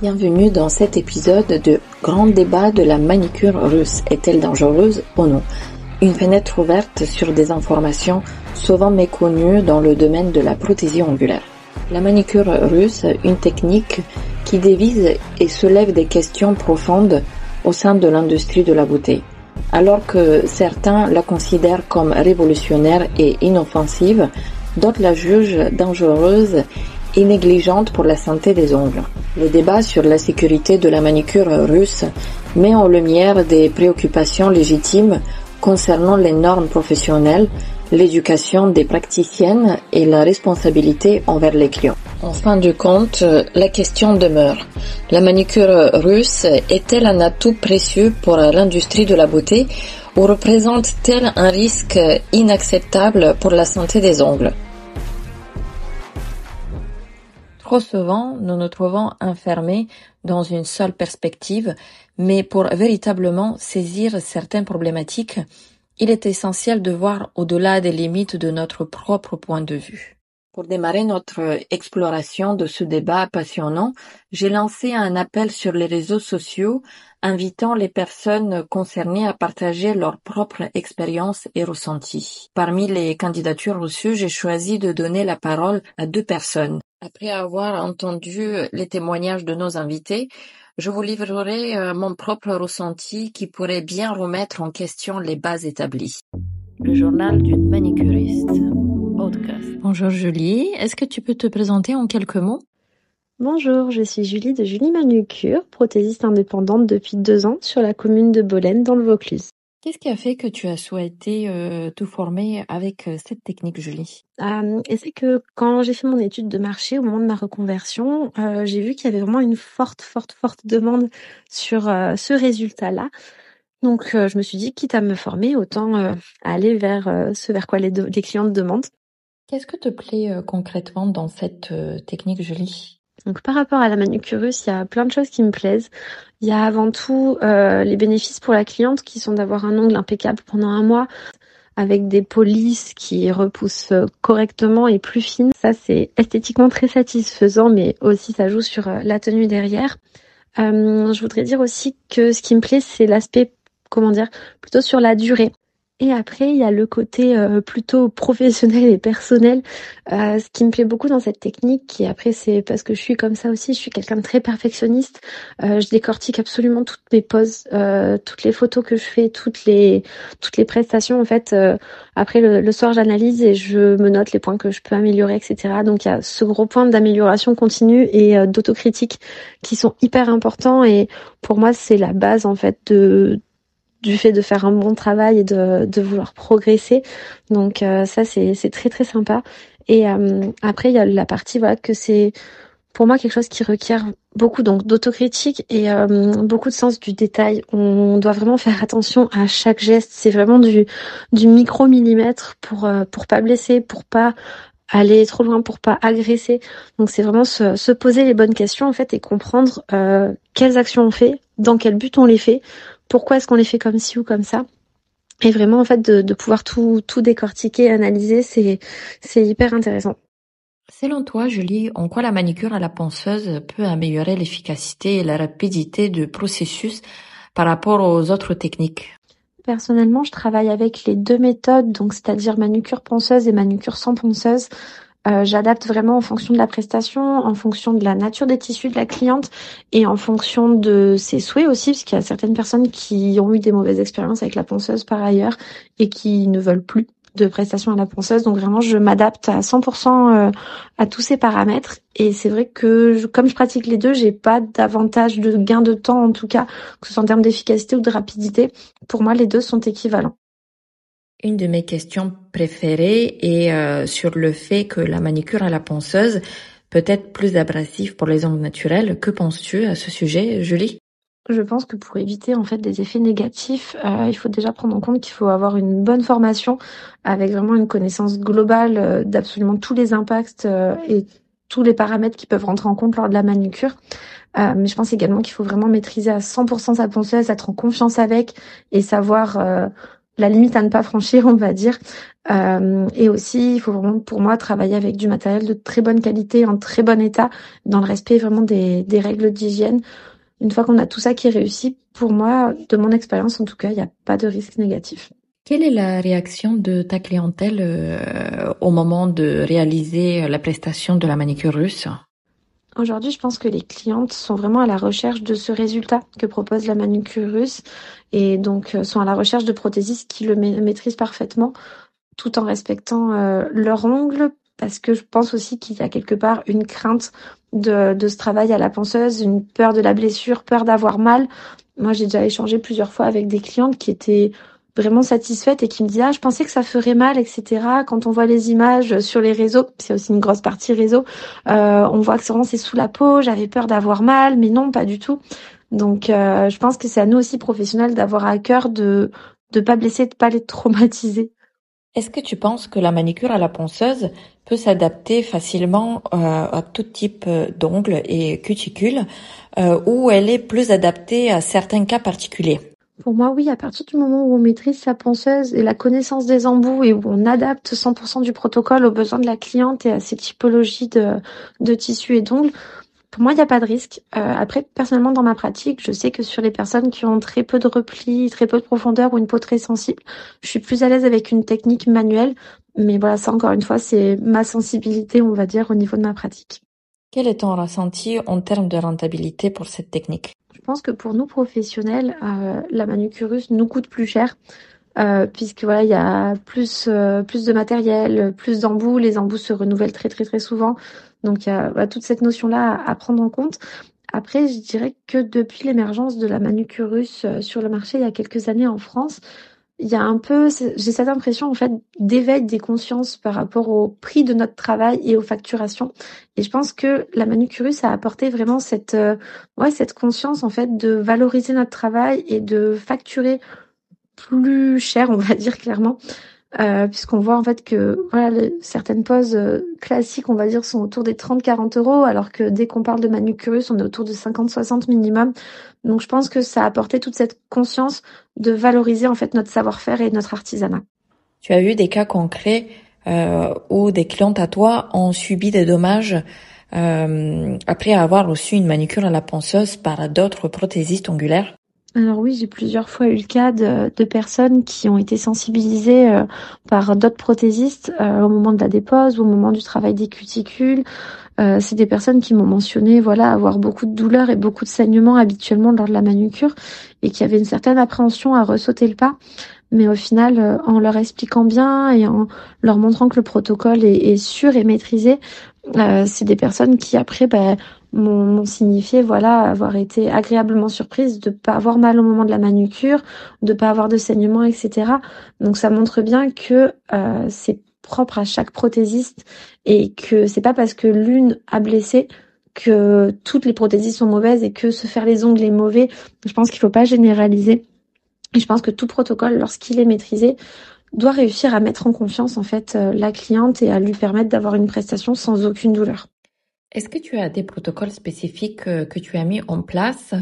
Bienvenue dans cet épisode de Grand débat de la manicure russe. Est-elle dangereuse ou non? Une fenêtre ouverte sur des informations souvent méconnues dans le domaine de la prothésie ongulaire. La manicure russe, une technique qui dévise et soulève des questions profondes au sein de l'industrie de la beauté. Alors que certains la considèrent comme révolutionnaire et inoffensive, d'autres la jugent dangereuse et négligente pour la santé des ongles. Le débat sur la sécurité de la manicure russe met en lumière des préoccupations légitimes concernant les normes professionnelles, l'éducation des praticiennes et la responsabilité envers les clients. En fin de compte, la question demeure. La manicure russe est-elle un atout précieux pour l'industrie de la beauté ou représente-t-elle un risque inacceptable pour la santé des ongles? Trop souvent, nous nous trouvons enfermés dans une seule perspective, mais pour véritablement saisir certaines problématiques, il est essentiel de voir au-delà des limites de notre propre point de vue. Pour démarrer notre exploration de ce débat passionnant, j'ai lancé un appel sur les réseaux sociaux invitant les personnes concernées à partager leur propre expérience et ressenti. Parmi les candidatures reçues, j'ai choisi de donner la parole à deux personnes. Après avoir entendu les témoignages de nos invités, je vous livrerai euh, mon propre ressenti qui pourrait bien remettre en question les bases établies. Le journal d'une manicuriste. Podcast. Bonjour Julie, est-ce que tu peux te présenter en quelques mots? Bonjour, je suis Julie de Julie Manucure, prothésiste indépendante depuis deux ans sur la commune de Bolène dans le Vaucluse. Qu'est-ce qui a fait que tu as souhaité euh, te former avec euh, cette technique, Julie? Euh, Et c'est que quand j'ai fait mon étude de marché au moment de ma reconversion, j'ai vu qu'il y avait vraiment une forte, forte, forte demande sur ce résultat-là. Donc je me suis dit, quitte à me former, autant aller vers ce vers quoi les, les clients demandent. Qu'est-ce que te plaît concrètement dans cette technique, Julie? Donc par rapport à la manucurus, il y a plein de choses qui me plaisent. Il y a avant tout euh, les bénéfices pour la cliente qui sont d'avoir un ongle impeccable pendant un mois avec des polices qui repoussent correctement et plus fines. Ça c'est esthétiquement très satisfaisant mais aussi ça joue sur euh, la tenue derrière. Euh, je voudrais dire aussi que ce qui me plaît c'est l'aspect comment dire plutôt sur la durée. Et après, il y a le côté euh, plutôt professionnel et personnel. Euh, ce qui me plaît beaucoup dans cette technique, et après c'est parce que je suis comme ça aussi, je suis quelqu'un de très perfectionniste. Euh, je décortique absolument toutes mes poses, toutes les photos que je fais, toutes les toutes les prestations. En fait, après le, le soir, j'analyse et je me note les points que je peux améliorer, etc. Donc il y a ce gros point d'amélioration continue et d'autocritique qui sont hyper importants. Et pour moi, c'est la base en fait de du fait de faire un bon travail et de, de vouloir progresser. Donc euh, ça c'est très très sympa. Et euh, après il y a la partie voilà que c'est pour moi quelque chose qui requiert beaucoup donc d'autocritique et euh, beaucoup de sens du détail. On doit vraiment faire attention à chaque geste. C'est vraiment du du micro millimètre pour pour pas blesser, pour pas aller trop loin pour pas agresser. Donc c'est vraiment se, se, poser les bonnes questions en fait et comprendre quelles actions on fait, dans quel but on les fait pourquoi est-ce qu'on les fait comme ci ou comme ça. Et vraiment, en fait, de, pouvoir tout, tout décortiquer, analyser, c'est, c'est hyper intéressant. Selon toi, Julie, en quoi la manicure à la ponceuse peut améliorer l'efficacité et la rapidité du processus par rapport aux autres techniques? Personnellement, je travaille avec les deux méthodes, donc c'est-à-dire manucure ponceuse et manucure sans ponceuse. Euh, j'adapte vraiment en fonction de la prestation, en fonction de la nature des tissus de la cliente et en fonction de ses souhaits aussi, parce y a certaines personnes qui ont eu des mauvaises expériences avec la ponceuse par ailleurs et qui ne veulent plus de prestation à la ponceuse. Donc vraiment, je m'adapte à 100% euh, à tous ces paramètres. Et c'est vrai que comme je pratique les deux, j'ai pas davantage de gain de temps en tout cas, que ce soit en termes d'efficacité ou de rapidité. Pour moi, les deux sont équivalents. Une de mes questions préférées est euh, sur le fait que la manicure à la ponceuse peut être plus abrasive pour les ongles naturels. Que penses-tu à ce sujet, Julie? Je pense que pour éviter en fait des effets négatifs, euh, il faut déjà prendre en compte qu'il faut avoir une bonne formation avec vraiment une connaissance globale euh, d'absolument tous les impacts et tous les paramètres qui peuvent rentrer en compte lors de la manucure. mais je pense également qu'il faut vraiment maîtriser à 100% sa ponceuse, être en confiance avec et savoir la limite à ne pas franchir, on va dire. Euh, et aussi, il faut vraiment, pour moi, travailler avec du matériel de très bonne qualité, en très bon état, dans le respect vraiment des, des règles d'hygiène. Une fois qu'on a tout ça qui est réussi, pour moi, de mon expérience en tout cas, il n'y a pas de risque négatif. Quelle est la réaction de ta clientèle euh, au moment de réaliser la prestation de la manicure russe? Aujourd'hui, je pense que les clientes sont vraiment à la recherche de ce résultat que propose la manucure russe et donc euh, sont à la recherche de prothésistes qui le maîtrisent parfaitement tout en respectant euh, leurs ongles parce que je pense aussi qu'il y a quelque part une crainte de, de ce travail à la penseuse, une peur de la blessure, peur d'avoir mal. Moi, j'ai déjà échangé plusieurs fois avec des clientes qui étaient vraiment satisfaite et qui me dit ah je pensais que ça ferait mal etc quand on voit les images sur les réseaux c'est aussi une grosse partie réseau euh, on voit que vraiment c'est sous la peau j'avais peur d'avoir mal mais non pas du tout. Donc euh, je pense que c'est à nous aussi professionnels d'avoir à cœur de de pas blesser de pas les traumatiser. Est-ce que tu penses que la manicure à la ponceuse peut s'adapter facilement euh, à tout type d'ongles et cuticules ou elle est plus adaptée à certains cas particuliers? Pour moi, oui, à partir du moment où on maîtrise sa ponceuse et la connaissance des embouts et où on adapte 100% du protocole aux besoins de la cliente et à ses typologies de, de tissus et d'ongles, pour moi, il n'y a pas de risque. Euh, après, personnellement, dans ma pratique, je sais que sur les personnes qui ont très peu de replis, très peu de profondeur ou une peau très sensible, je suis plus à l'aise avec une technique manuelle. Mais voilà, ça, encore une fois, c'est ma sensibilité, on va dire, au niveau de ma pratique. Quel est ton ressenti en termes de rentabilité pour cette technique? Je pense que pour nous professionnels, euh, la manucurus nous coûte plus cher. Euh, puisque voilà, il y a plus euh, plus de matériel, plus d'embouts, les embouts se renouvellent très très très souvent, donc il y a toute cette notion là à, prendre en compte. Après, je dirais que depuis l'émergence de la manucurus sur le marché il y a quelques années en France, il y a un peu, j'ai cette impression en fait d'éveil des consciences par rapport au prix de notre travail et aux facturations. Et je pense que la Manucurus a apporté vraiment cette, euh, ouais, cette conscience en fait de valoriser notre travail et de facturer plus cher, on va dire clairement, euh, puisqu'on voit en fait que voilà certaines poses euh, classiques, on va dire, sont autour des 30-40 euros, alors que dès qu'on parle de manucurus, on est autour de 50-60 minimum. Donc je pense que ça a apporté toute cette conscience de valoriser en fait notre savoir-faire et notre artisanat. Tu as eu des cas concrets euh, où des clientes à toi ont subi des dommages euh, après avoir reçu une manucure à la ponceuse par d'autres prothésistes ongulaires? Alors oui, j'ai plusieurs fois eu le cas de, personnes qui ont été sensibilisées euh, par d'autres prothésistes euh, au moment de la dépose ou au moment du travail des cuticules. Euh, c'est des personnes qui m'ont mentionné voilà avoir beaucoup de douleurs et beaucoup de saignements habituellement lors de la manucure et qui avaient une certaine appréhension à ressauter le pas. Mais au final, en leur expliquant bien et en leur montrant que le protocole est, est sûr et maîtrisé, c'est des personnes qui après ben, m'ont signifié voilà avoir été agréablement surprise de pas avoir mal au moment de la manucure, de pas avoir de saignement, etc. Donc ça montre bien que euh, c'est propre à chaque prothésiste et que c'est pas parce que l'une a blessé que toutes les prothésistes sont mauvaises et que se faire les ongles est mauvais. Je pense qu'il faut pas généraliser. Et je pense que tout protocole, lorsqu'il est maîtrisé, doit réussir à mettre en confiance en fait euh, la cliente et à lui permettre d'avoir une prestation sans aucune douleur. Est-ce que tu as des protocoles spécifiques euh, que tu as mis en place,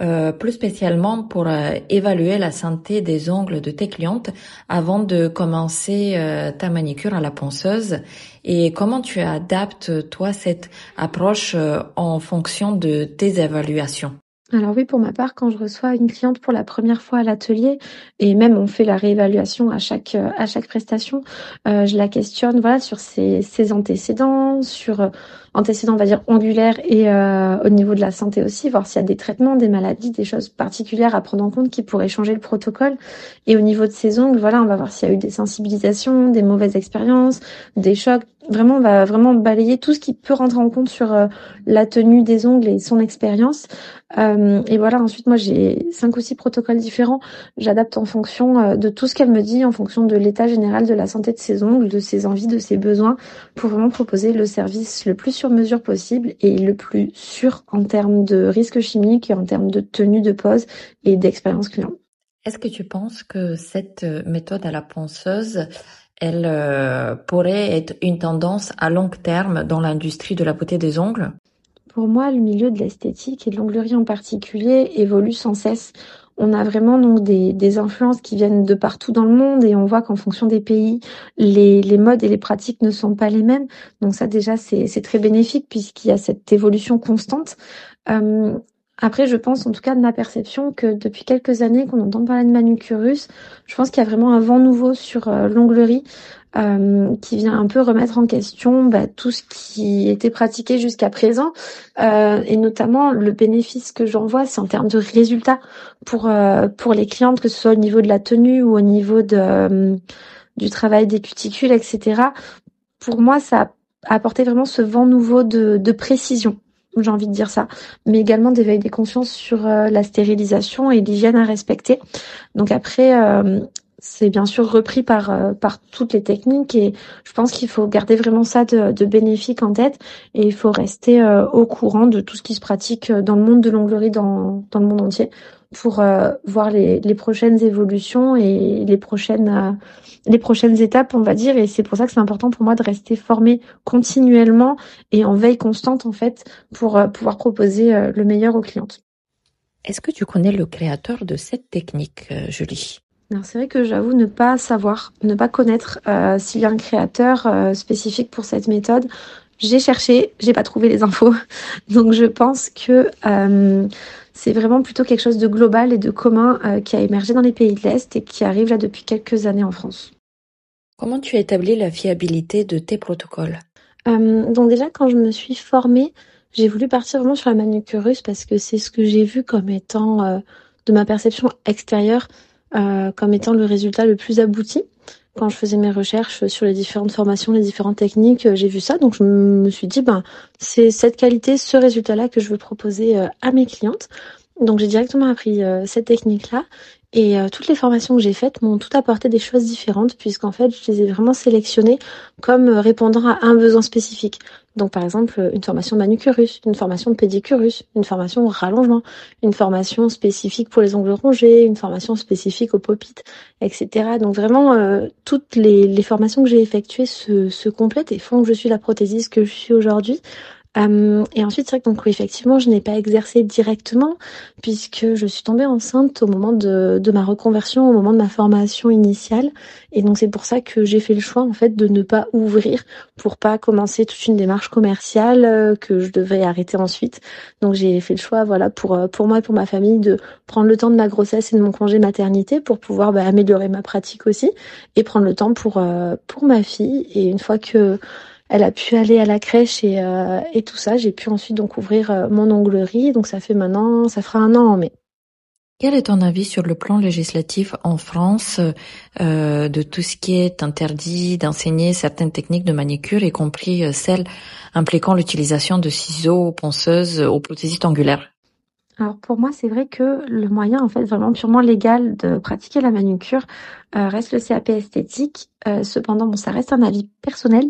euh, plus spécialement pour euh, évaluer la santé des ongles de tes clientes avant de commencer ta manicure à la ponceuse? Et comment tu adaptes, toi, cette approche en fonction de tes évaluations? Alors oui, pour ma part, quand je reçois une cliente pour la première fois à l'atelier, et même on fait la réévaluation à chaque à chaque prestation, je la questionne voilà sur ses, ses antécédents, sur antécédents, on va dire, ongulaires et euh, au niveau de la santé aussi, voir s'il y a des traitements, des maladies, des choses particulières à prendre en compte qui pourraient changer le protocole. Et au niveau de ses ongles, voilà, on va voir s'il y a eu des sensibilisations, des mauvaises expériences, des chocs. Vraiment, on va vraiment balayer tout ce qui peut rentrer en compte sur euh, la tenue des ongles et son expérience. Euh, et voilà, ensuite, moi, j'ai cinq ou six protocoles différents. J'adapte en fonction de tout ce qu'elle me dit, en fonction de l'état général de la santé de ses ongles, de ses envies, de ses besoins, pour vraiment proposer le service le plus sur mesure possible et le plus sûr en termes de risque chimique et en termes de tenue de pose et d'expérience client. Est-ce que tu penses que cette méthode à la ponceuse, elle euh, pourrait être une tendance à long terme dans l'industrie de la beauté des ongles? Pour moi, le milieu de l'esthétique et de l'onglerie en particulier évolue sans cesse on a vraiment donc des, des, influences qui viennent de partout dans le monde et on voit qu'en fonction des pays, les, les, modes et les pratiques ne sont pas les mêmes. Donc ça déjà c'est très bénéfique puisqu'il y a cette évolution constante. Euh, après, je pense, en tout cas de ma perception, que depuis quelques années qu'on entend parler de manucurus, je pense qu'il y a vraiment un vent nouveau sur euh, l'onglerie euh, qui vient un peu remettre en question bah, tout ce qui était pratiqué jusqu'à présent, euh, et notamment le bénéfice que j'en vois, c'est en termes de résultats pour euh, pour les clientes, que ce soit au niveau de la tenue ou au niveau de euh, du travail des cuticules, etc. Pour moi, ça a apporté vraiment ce vent nouveau de, de précision j'ai envie de dire ça, mais également d'éveil des consciences sur euh, la stérilisation et l'hygiène à respecter. Donc après, euh, c'est bien sûr repris par euh, par toutes les techniques et je pense qu'il faut garder vraiment ça de, de, bénéfique en tête et il faut rester au courant de tout ce qui se pratique dans le monde de l'onglerie dans dans le monde entier pour euh, voir les, les, prochaines évolutions et les prochaines euh, les prochaines étapes, on va dire. Et c'est pour ça que c'est important pour moi de rester formé continuellement et en veille constante en fait pour euh, pouvoir proposer le meilleur aux clientes. Est-ce que tu connais le créateur de cette technique, Julie? C'est vrai que j'avoue ne pas savoir, ne pas connaître s'il y a un créateur spécifique pour cette méthode. J'ai cherché, j'ai pas trouvé les infos, donc je pense que c'est vraiment plutôt quelque chose de global et de commun euh, qui a émergé dans les pays de l'Est et qui arrive là depuis quelques années en France. Comment tu as établi la fiabilité de tes protocoles? Euh, Donc déjà, quand je me suis formée, j'ai voulu partir vraiment sur la manucurus parce que c'est ce que j'ai vu comme étant, euh, de ma perception extérieure, comme étant le résultat le plus abouti quand je faisais mes recherches sur les différentes formations, les différentes techniques, j'ai vu ça. Donc je me suis dit, ben, c'est cette qualité, ce résultat-là que je veux proposer euh, à mes clientes. Donc j'ai directement appris euh, cette technique-là et euh, toutes les formations que j'ai faites m'ont tout apporté des choses différentes puisqu'en fait je les ai vraiment sélectionnées comme répondant à un besoin spécifique. Donc par exemple une formation manucurus, une formation pédicurus, une formation rallongement, une formation spécifique pour les ongles rongés, une formation spécifique au popit, etc. Donc vraiment toutes les, les, formations que j'ai effectuées se, se complètent et font que je suis la prothésiste que je suis aujourd'hui. Euh, et ensuite, c'est vrai que donc effectivement, je n'ai pas exercé directement puisque je suis tombée enceinte au moment de, de, ma reconversion, au moment de ma formation initiale. Et donc c'est pour ça que j'ai fait le choix en fait de ne pas ouvrir pour pas commencer toute une démarche commerciale euh, que je devais arrêter ensuite. Donc j'ai fait le choix, voilà, pour euh, pour moi et pour ma famille de prendre le temps de ma grossesse et de mon congé maternité pour pouvoir bah, améliorer ma pratique aussi et prendre le temps pour pour ma fille. Et une fois que elle a pu aller à la crèche et, euh, tout ça. J'ai pu ensuite donc ouvrir euh, mon onglerie. Donc ça fait maintenant, ça fera un an en mai. Quel est ton avis sur le plan législatif en France euh, de tout ce qui est interdit d'enseigner certaines techniques de manicure, y compris euh, celles impliquant l'utilisation de ciseaux, ponceuses aux prothésistes angulaires? Alors pour moi, c'est vrai que le moyen en fait vraiment purement légal de pratiquer la manucure euh, reste le CAP esthétique. Euh, cependant, bon, ça reste un avis personnel.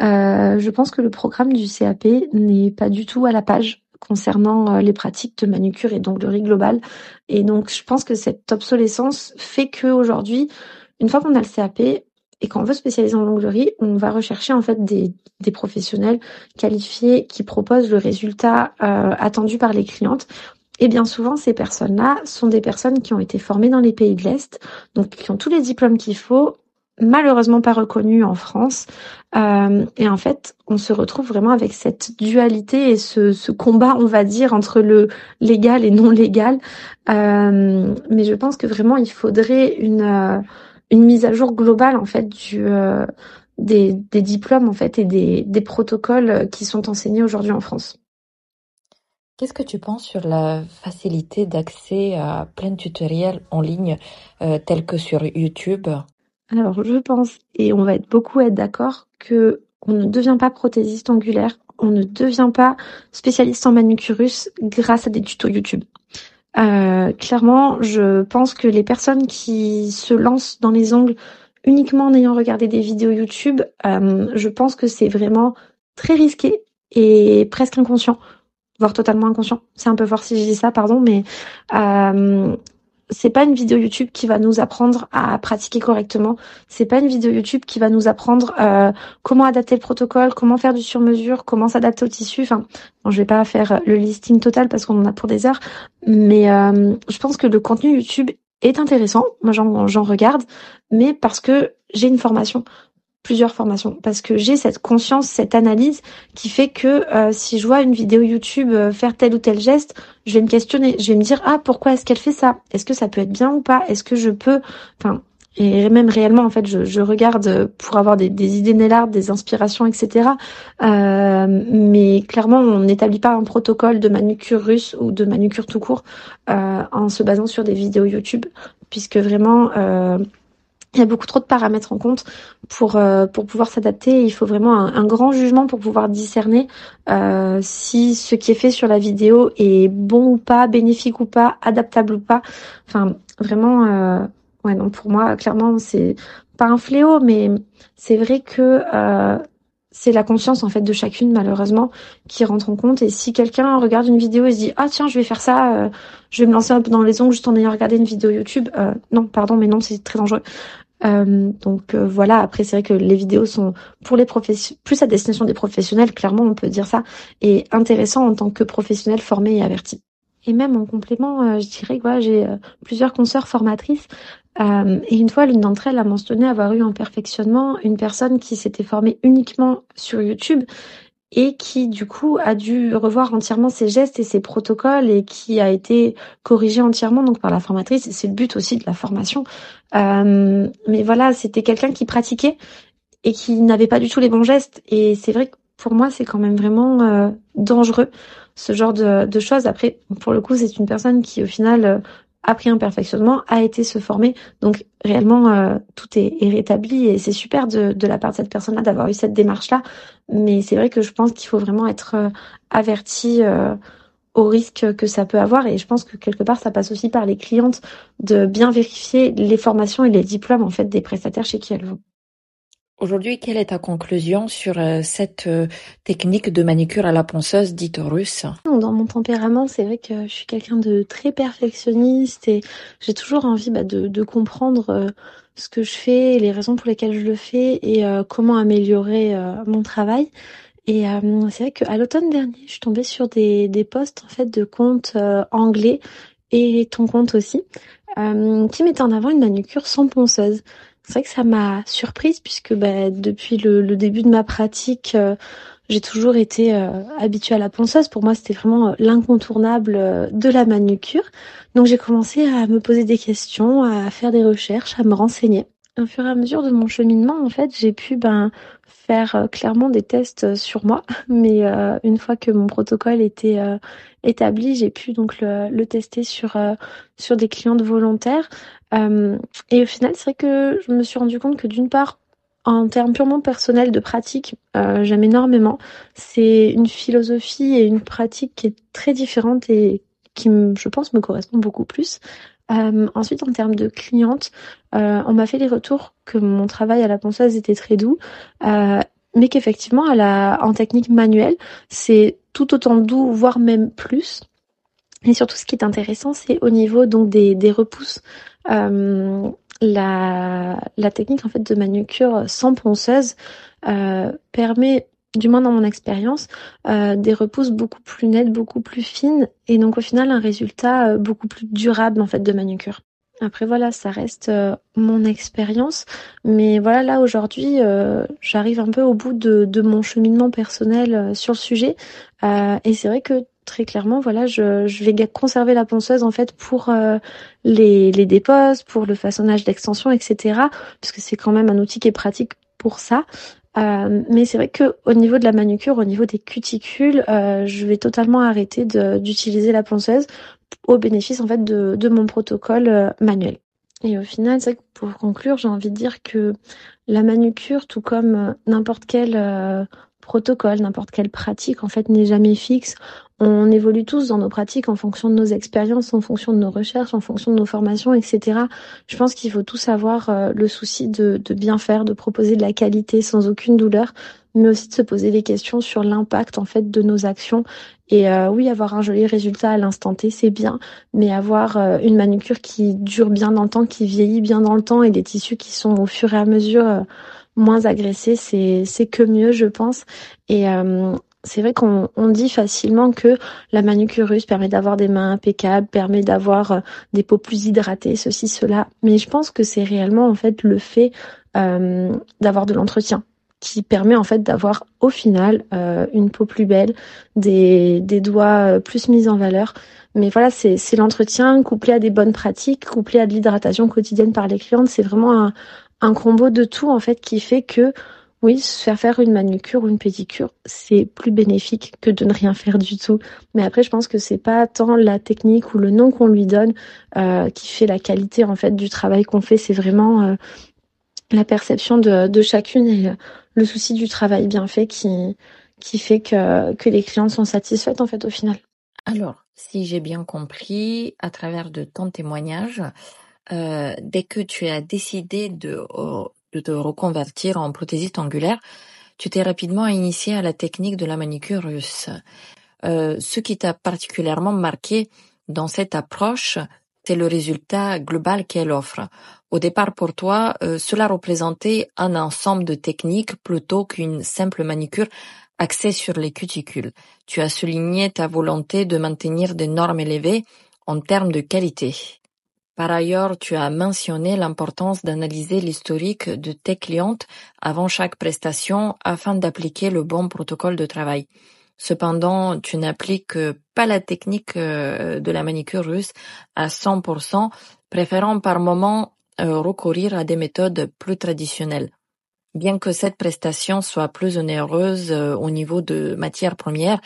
Euh, je pense que le programme du CAP n'est pas du tout à la page concernant les pratiques de manucure et d'onglerie globale. Et donc, je pense que cette obsolescence fait que aujourd'hui, une fois qu'on a le CAP, et quand on veut spécialiser en onglerie, on va rechercher en fait des, des professionnels qualifiés qui proposent le résultat attendu par les clientes. Et bien souvent, ces personnes-là sont des personnes qui ont été formées dans les pays de l'Est, donc qui ont tous les diplômes qu'il faut, malheureusement pas reconnus en France. Euh, et en fait, on se retrouve vraiment avec cette dualité et ce, ce combat, on va dire, entre le légal et non légal. Euh, mais je pense que vraiment, il faudrait une, euh, une mise à jour globale en fait du euh, des, des diplômes en fait et des, des protocoles qui sont enseignés aujourd'hui en France. Qu'est-ce que tu penses sur la facilité d'accès à plein de tutoriels en ligne euh, tels que sur YouTube? Alors je pense, et on va être beaucoup être d'accord, que on ne devient pas prothésiste angulaire, on ne devient pas spécialiste en manucurus grâce à des tutos YouTube. Euh, clairement, je pense que les personnes qui se lancent dans les ongles uniquement en ayant regardé des vidéos YouTube, euh, je pense que c'est vraiment très risqué et presque inconscient voire totalement inconscient. C'est un peu fort si je dis ça, pardon, mais euh, c'est pas une vidéo YouTube qui va nous apprendre à pratiquer correctement. C'est pas une vidéo YouTube qui va nous apprendre euh, comment adapter le protocole, comment faire du sur-mesure, comment s'adapter au tissu. Enfin, bon, je vais pas faire le listing total parce qu'on en a pour des heures, mais euh, je pense que le contenu YouTube est intéressant. Moi, j'en regarde, mais parce que j'ai une formation plusieurs formations. Parce que j'ai cette conscience, cette analyse qui fait que euh, si je vois une vidéo YouTube euh, faire tel ou tel geste, je vais me questionner, je vais me dire ah pourquoi est-ce qu'elle fait ça? Est-ce que ça peut être bien ou pas? Est-ce que je peux enfin et même réellement en fait je, je regarde pour avoir des, des idées nélardes, des inspirations etc. Euh, mais clairement on n'établit pas un protocole de manucure russe ou de manucure tout court euh, en se basant sur des vidéos YouTube puisque vraiment euh, il y a beaucoup trop de paramètres en compte pour euh, pour pouvoir s'adapter. Il faut vraiment un, grand jugement pour pouvoir discerner euh, si ce qui est fait sur la vidéo est bon ou pas, bénéfique ou pas, adaptable ou pas. Enfin, vraiment, euh, ouais, non, pour moi, clairement, c'est pas un fléau, mais c'est vrai que euh, c'est la conscience en fait de chacune malheureusement qui rentre en compte. Et si quelqu'un regarde une vidéo et se dit ah tiens je vais faire ça euh, je vais me lancer un peu dans les ongles juste en ayant regardé une vidéo YouTube. Euh, non pardon mais non c'est très dangereux. Euh, donc voilà. Après c'est vrai que les vidéos sont pour les plus à destination des professionnels clairement on peut dire ça et intéressant en tant que professionnel formé et averti et même en complément, je dirais que j'ai plusieurs consoeurs formatrices euh, et une fois, l'une d'entre elles a mentionné avoir eu en perfectionnement une personne qui s'était formée uniquement sur YouTube et qui du coup a dû revoir entièrement ses gestes et ses protocoles et qui a été corrigé entièrement donc par la formatrice. C'est le but aussi de la formation. Euh, mais voilà, c'était quelqu'un qui pratiquait et qui n'avait pas du tout les bons gestes. Et c'est vrai que pour moi, c'est quand même vraiment euh, dangereux ce genre de, de, choses. Après, pour le coup, c'est une personne qui au final a pris un perfectionnement, a été se former. Donc réellement, euh, tout est, rétabli et c'est super de, de, la part de cette personne-là d'avoir eu cette démarche-là. Mais c'est vrai que je pense qu'il faut vraiment être euh, averti euh, au risque que ça peut avoir. Et je pense que quelque part, ça passe aussi par les clientes de bien vérifier les formations et les diplômes en fait des prestataires chez qui elles vont. Aujourd'hui, quelle est ta conclusion sur euh, cette euh, technique de manicure à la ponceuse dite russe? Dans mon tempérament, c'est vrai que je suis quelqu'un de très perfectionniste et j'ai toujours envie bah, de, comprendre euh, ce que je fais, les raisons pour lesquelles je le fais et comment améliorer mon travail. Et c'est vrai qu'à l'automne dernier, je suis tombée sur des, des posts en fait de comptes anglais et ton compte aussi, qui mettaient en avant une manucure sans ponceuse. C'est vrai que ça m'a surprise puisque bah, depuis le, début de ma pratique, euh, j'ai toujours été euh, habituée à la ponceuse. Pour moi, c'était vraiment euh, l'incontournable de la manucure. Donc j'ai commencé à me poser des questions, à faire des recherches, à me renseigner. Au fur et à mesure de mon cheminement, en fait, j'ai pu ben faire clairement des tests sur moi, mais une fois que mon protocole était établi, j'ai pu donc le, tester sur sur des clientes volontaires. Euh, et au final, c'est vrai que je me suis rendu compte que d'une part, en termes purement personnels de pratique, euh, j'aime énormément. C'est une philosophie et une pratique qui est très différente et qui, je pense, me correspond beaucoup plus. Euh, ensuite, en termes de cliente, euh, on m'a fait les retours que mon travail à la ponceuse était très doux, euh, mais qu'effectivement, en technique manuelle, c'est tout autant doux, voire même plus. Et surtout, ce qui est intéressant, c'est au niveau donc des, repousses. Euh, la, technique en fait de manucure sans ponceuse permet du moins dans mon expérience, des repousses beaucoup plus nettes, beaucoup plus fines, et donc au final un résultat beaucoup plus durable en fait de manucure. Après voilà, ça reste euh, mon expérience, mais voilà là aujourd'hui, euh, j'arrive un peu au bout de, mon cheminement personnel sur le sujet, et c'est vrai que très clairement, voilà, je, vais conserver la ponceuse en fait pour euh, les, les déposes, pour le façonnage d'extension, etc. Parce que c'est quand même un outil qui est pratique pour ça. Euh, mais c'est vrai que au niveau de la manucure, au niveau des cuticules, euh, je vais totalement arrêter d'utiliser la ponceuse au bénéfice en fait de, mon protocole euh, manuel. Et au final, c'est pour conclure, j'ai envie de dire que la manucure, tout comme euh, n'importe quel protocole, n'importe quelle pratique en fait n'est jamais fixe. On évolue tous dans nos pratiques en fonction de nos expériences, en fonction de nos recherches, en fonction de nos formations, etc. Je pense qu'il faut tous avoir euh, le souci de, bien faire, de proposer de la qualité sans aucune douleur. Mais aussi de se poser des questions sur l'impact en fait de nos actions. Et euh, oui, avoir un joli résultat à l'instant T, c'est bien, mais avoir euh, une manucure qui dure bien dans le temps, qui vieillit bien dans le temps, et des tissus qui sont au fur et à mesure euh, moins agressés, c'est c'est que mieux, je pense. Et c'est vrai qu'on dit facilement que la manucure russe permet d'avoir des mains impeccables, permet d'avoir des peaux plus hydratées, ceci, cela. Mais je pense que c'est réellement en fait le fait euh, d'avoir de l'entretien qui permet en fait d'avoir au final euh, une peau plus belle, des, des doigts euh, plus mis en valeur. Mais voilà, c'est l'entretien couplé à des bonnes pratiques, couplé à de l'hydratation quotidienne par les clientes. C'est vraiment un, un combo de tout en fait qui fait que oui, se faire faire une manucure ou une pédicure, c'est plus bénéfique que de ne rien faire du tout. Mais après, je pense que c'est pas tant la technique ou le nom qu'on lui donne euh, qui fait la qualité en fait du travail qu'on fait. C'est vraiment euh, la perception de, de, chacune et le souci du travail bien fait qui qui fait que que les clientes sont satisfaites en fait au final. Alors, si j'ai bien compris, à travers de ton témoignage, euh, dès que tu as décidé de, de te reconvertir en prothésiste angulaire, tu t'es rapidement initié à la technique de la manicure russe. Euh, ce qui t'a particulièrement marqué dans cette approche, c'est le résultat global qu'elle offre. Au départ, pour toi, euh, cela représentait un ensemble de techniques plutôt qu'une simple manicure axée sur les cuticules. Tu as souligné ta volonté de maintenir des normes élevées en termes de qualité. Par ailleurs, tu as mentionné l'importance d'analyser l'historique de tes clientes avant chaque prestation afin d'appliquer le bon protocole de travail. Cependant, tu n'appliques pas la technique euh, de la manicure russe à 100%, préférant par moment euh, recourir à des méthodes plus traditionnelles. Bien que cette prestation soit plus onéreuse euh, au niveau de matières premières,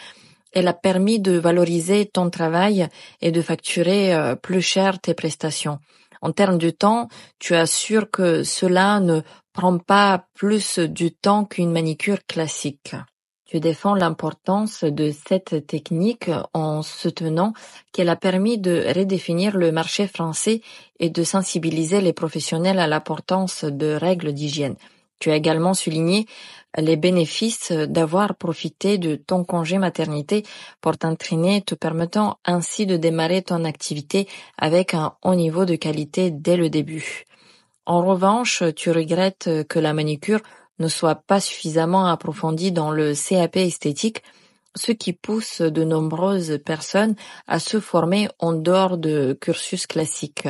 elle a permis de valoriser ton travail et de facturer plus cher tes prestations. En termes de temps, tu assures que cela ne prend pas plus du temps qu'une manicure classique. Tu défends l'importance de cette technique en soutenant qu'elle a permis de redéfinir le marché français et de sensibiliser les professionnels à l'importance de règles d'hygiène. Tu as également souligné les bénéfices d'avoir profité de ton congé maternité pour t'entraîner, te permettant ainsi de démarrer ton activité avec un haut niveau de qualité dès le début. En revanche, tu regrettes que la manicure ne soit pas suffisamment approfondie dans le CAP esthétique, ce qui pousse de nombreuses personnes à se former en dehors de cursus classiques.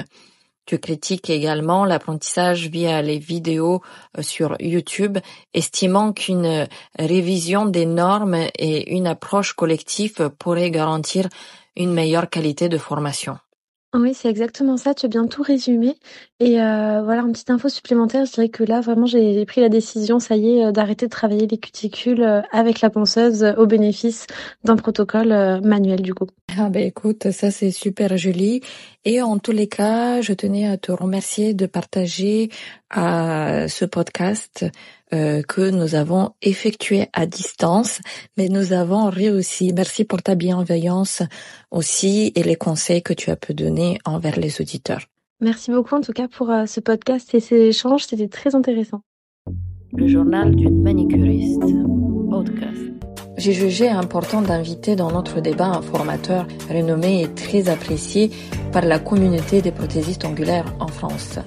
Tu critiques également l'apprentissage via les vidéos euh, sur YouTube, estimant qu'une révision des normes et une approche collective pourraient garantir une meilleure qualité de formation. Oui, c'est exactement ça, tu as bien tout résumé. Et heu, voilà, une petite info supplémentaire, je dirais que là, vraiment, j'ai pris la décision, ça y est, euh, d'arrêter de travailler les cuticules, euh, avec la ponceuse, euh, au bénéfice d'un protocole, manuel, du coup. Ah ben écoute, ça c'est super joli. Et en tous les cas, je tenais à te remercier de partager à ce podcast euh, que nous avons effectué à distance, mais nous avons réussi. Merci pour ta bienveillance aussi et les conseils que tu as pu donner envers les auditeurs. Merci beaucoup en tout cas pour euh, ce podcast et ces échanges, c'était très intéressant. Le journal d'une manicuriste. Podcast. J'ai jugé important d'inviter dans notre débat un formateur renommé et très apprécié par la communauté des prothésistes angulaires en France.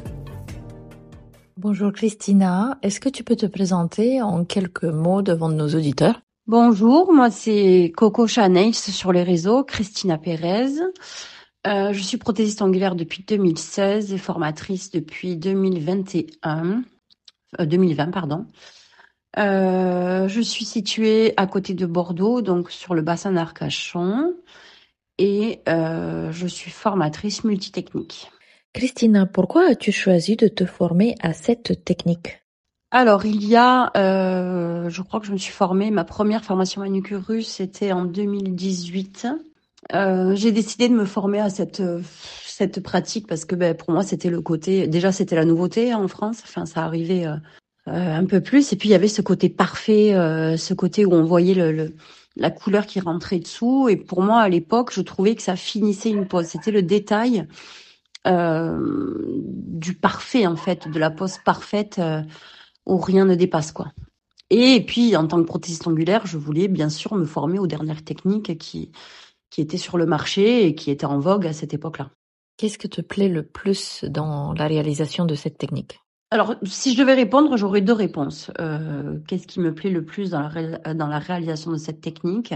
Bonjour Christina, est-ce que tu peux te présenter en quelques mots devant nos auditeurs? Bonjour, moi c'est Coco Chanel sur les réseaux, Christina Pérez. Euh, je suis prothésiste angulaire depuis 2016 et formatrice depuis 2021, 2020 euh, pardon. Euh, je suis située à côté de Bordeaux, donc sur le bassin d'Arcachon, et je suis formatrice multitechnique. Christina, pourquoi as-tu choisi de te former à cette technique? Alors, il y a, euh, je crois que je me suis formée, ma première formation manucure russe, c'était en 2018. Euh, j'ai décidé de me former à cette cette pratique parce que ben, pour moi c'était le côté déjà c'était la nouveauté en France. Enfin ça arrivait euh, un peu plus. Et puis il y avait ce côté parfait ce côté où on voyait la couleur qui rentrait dessous. Et pour moi à l'époque je trouvais que ça finissait une pose c'était le détail euh, du parfait en fait, de la pose parfaite euh, où rien ne dépasse quoi. Et puis, en tant que prothésiste ongulaire, je voulais bien sûr me former aux dernières techniques qui, qui étaient sur le marché et qui étaient en vogue à cette époque-là. Qu'est-ce que te plaît le plus dans la réalisation de cette technique? Alors, si je devais répondre, j'aurais deux réponses. Euh, qu'est-ce qui me plaît le plus dans la, dans la réalisation de cette technique?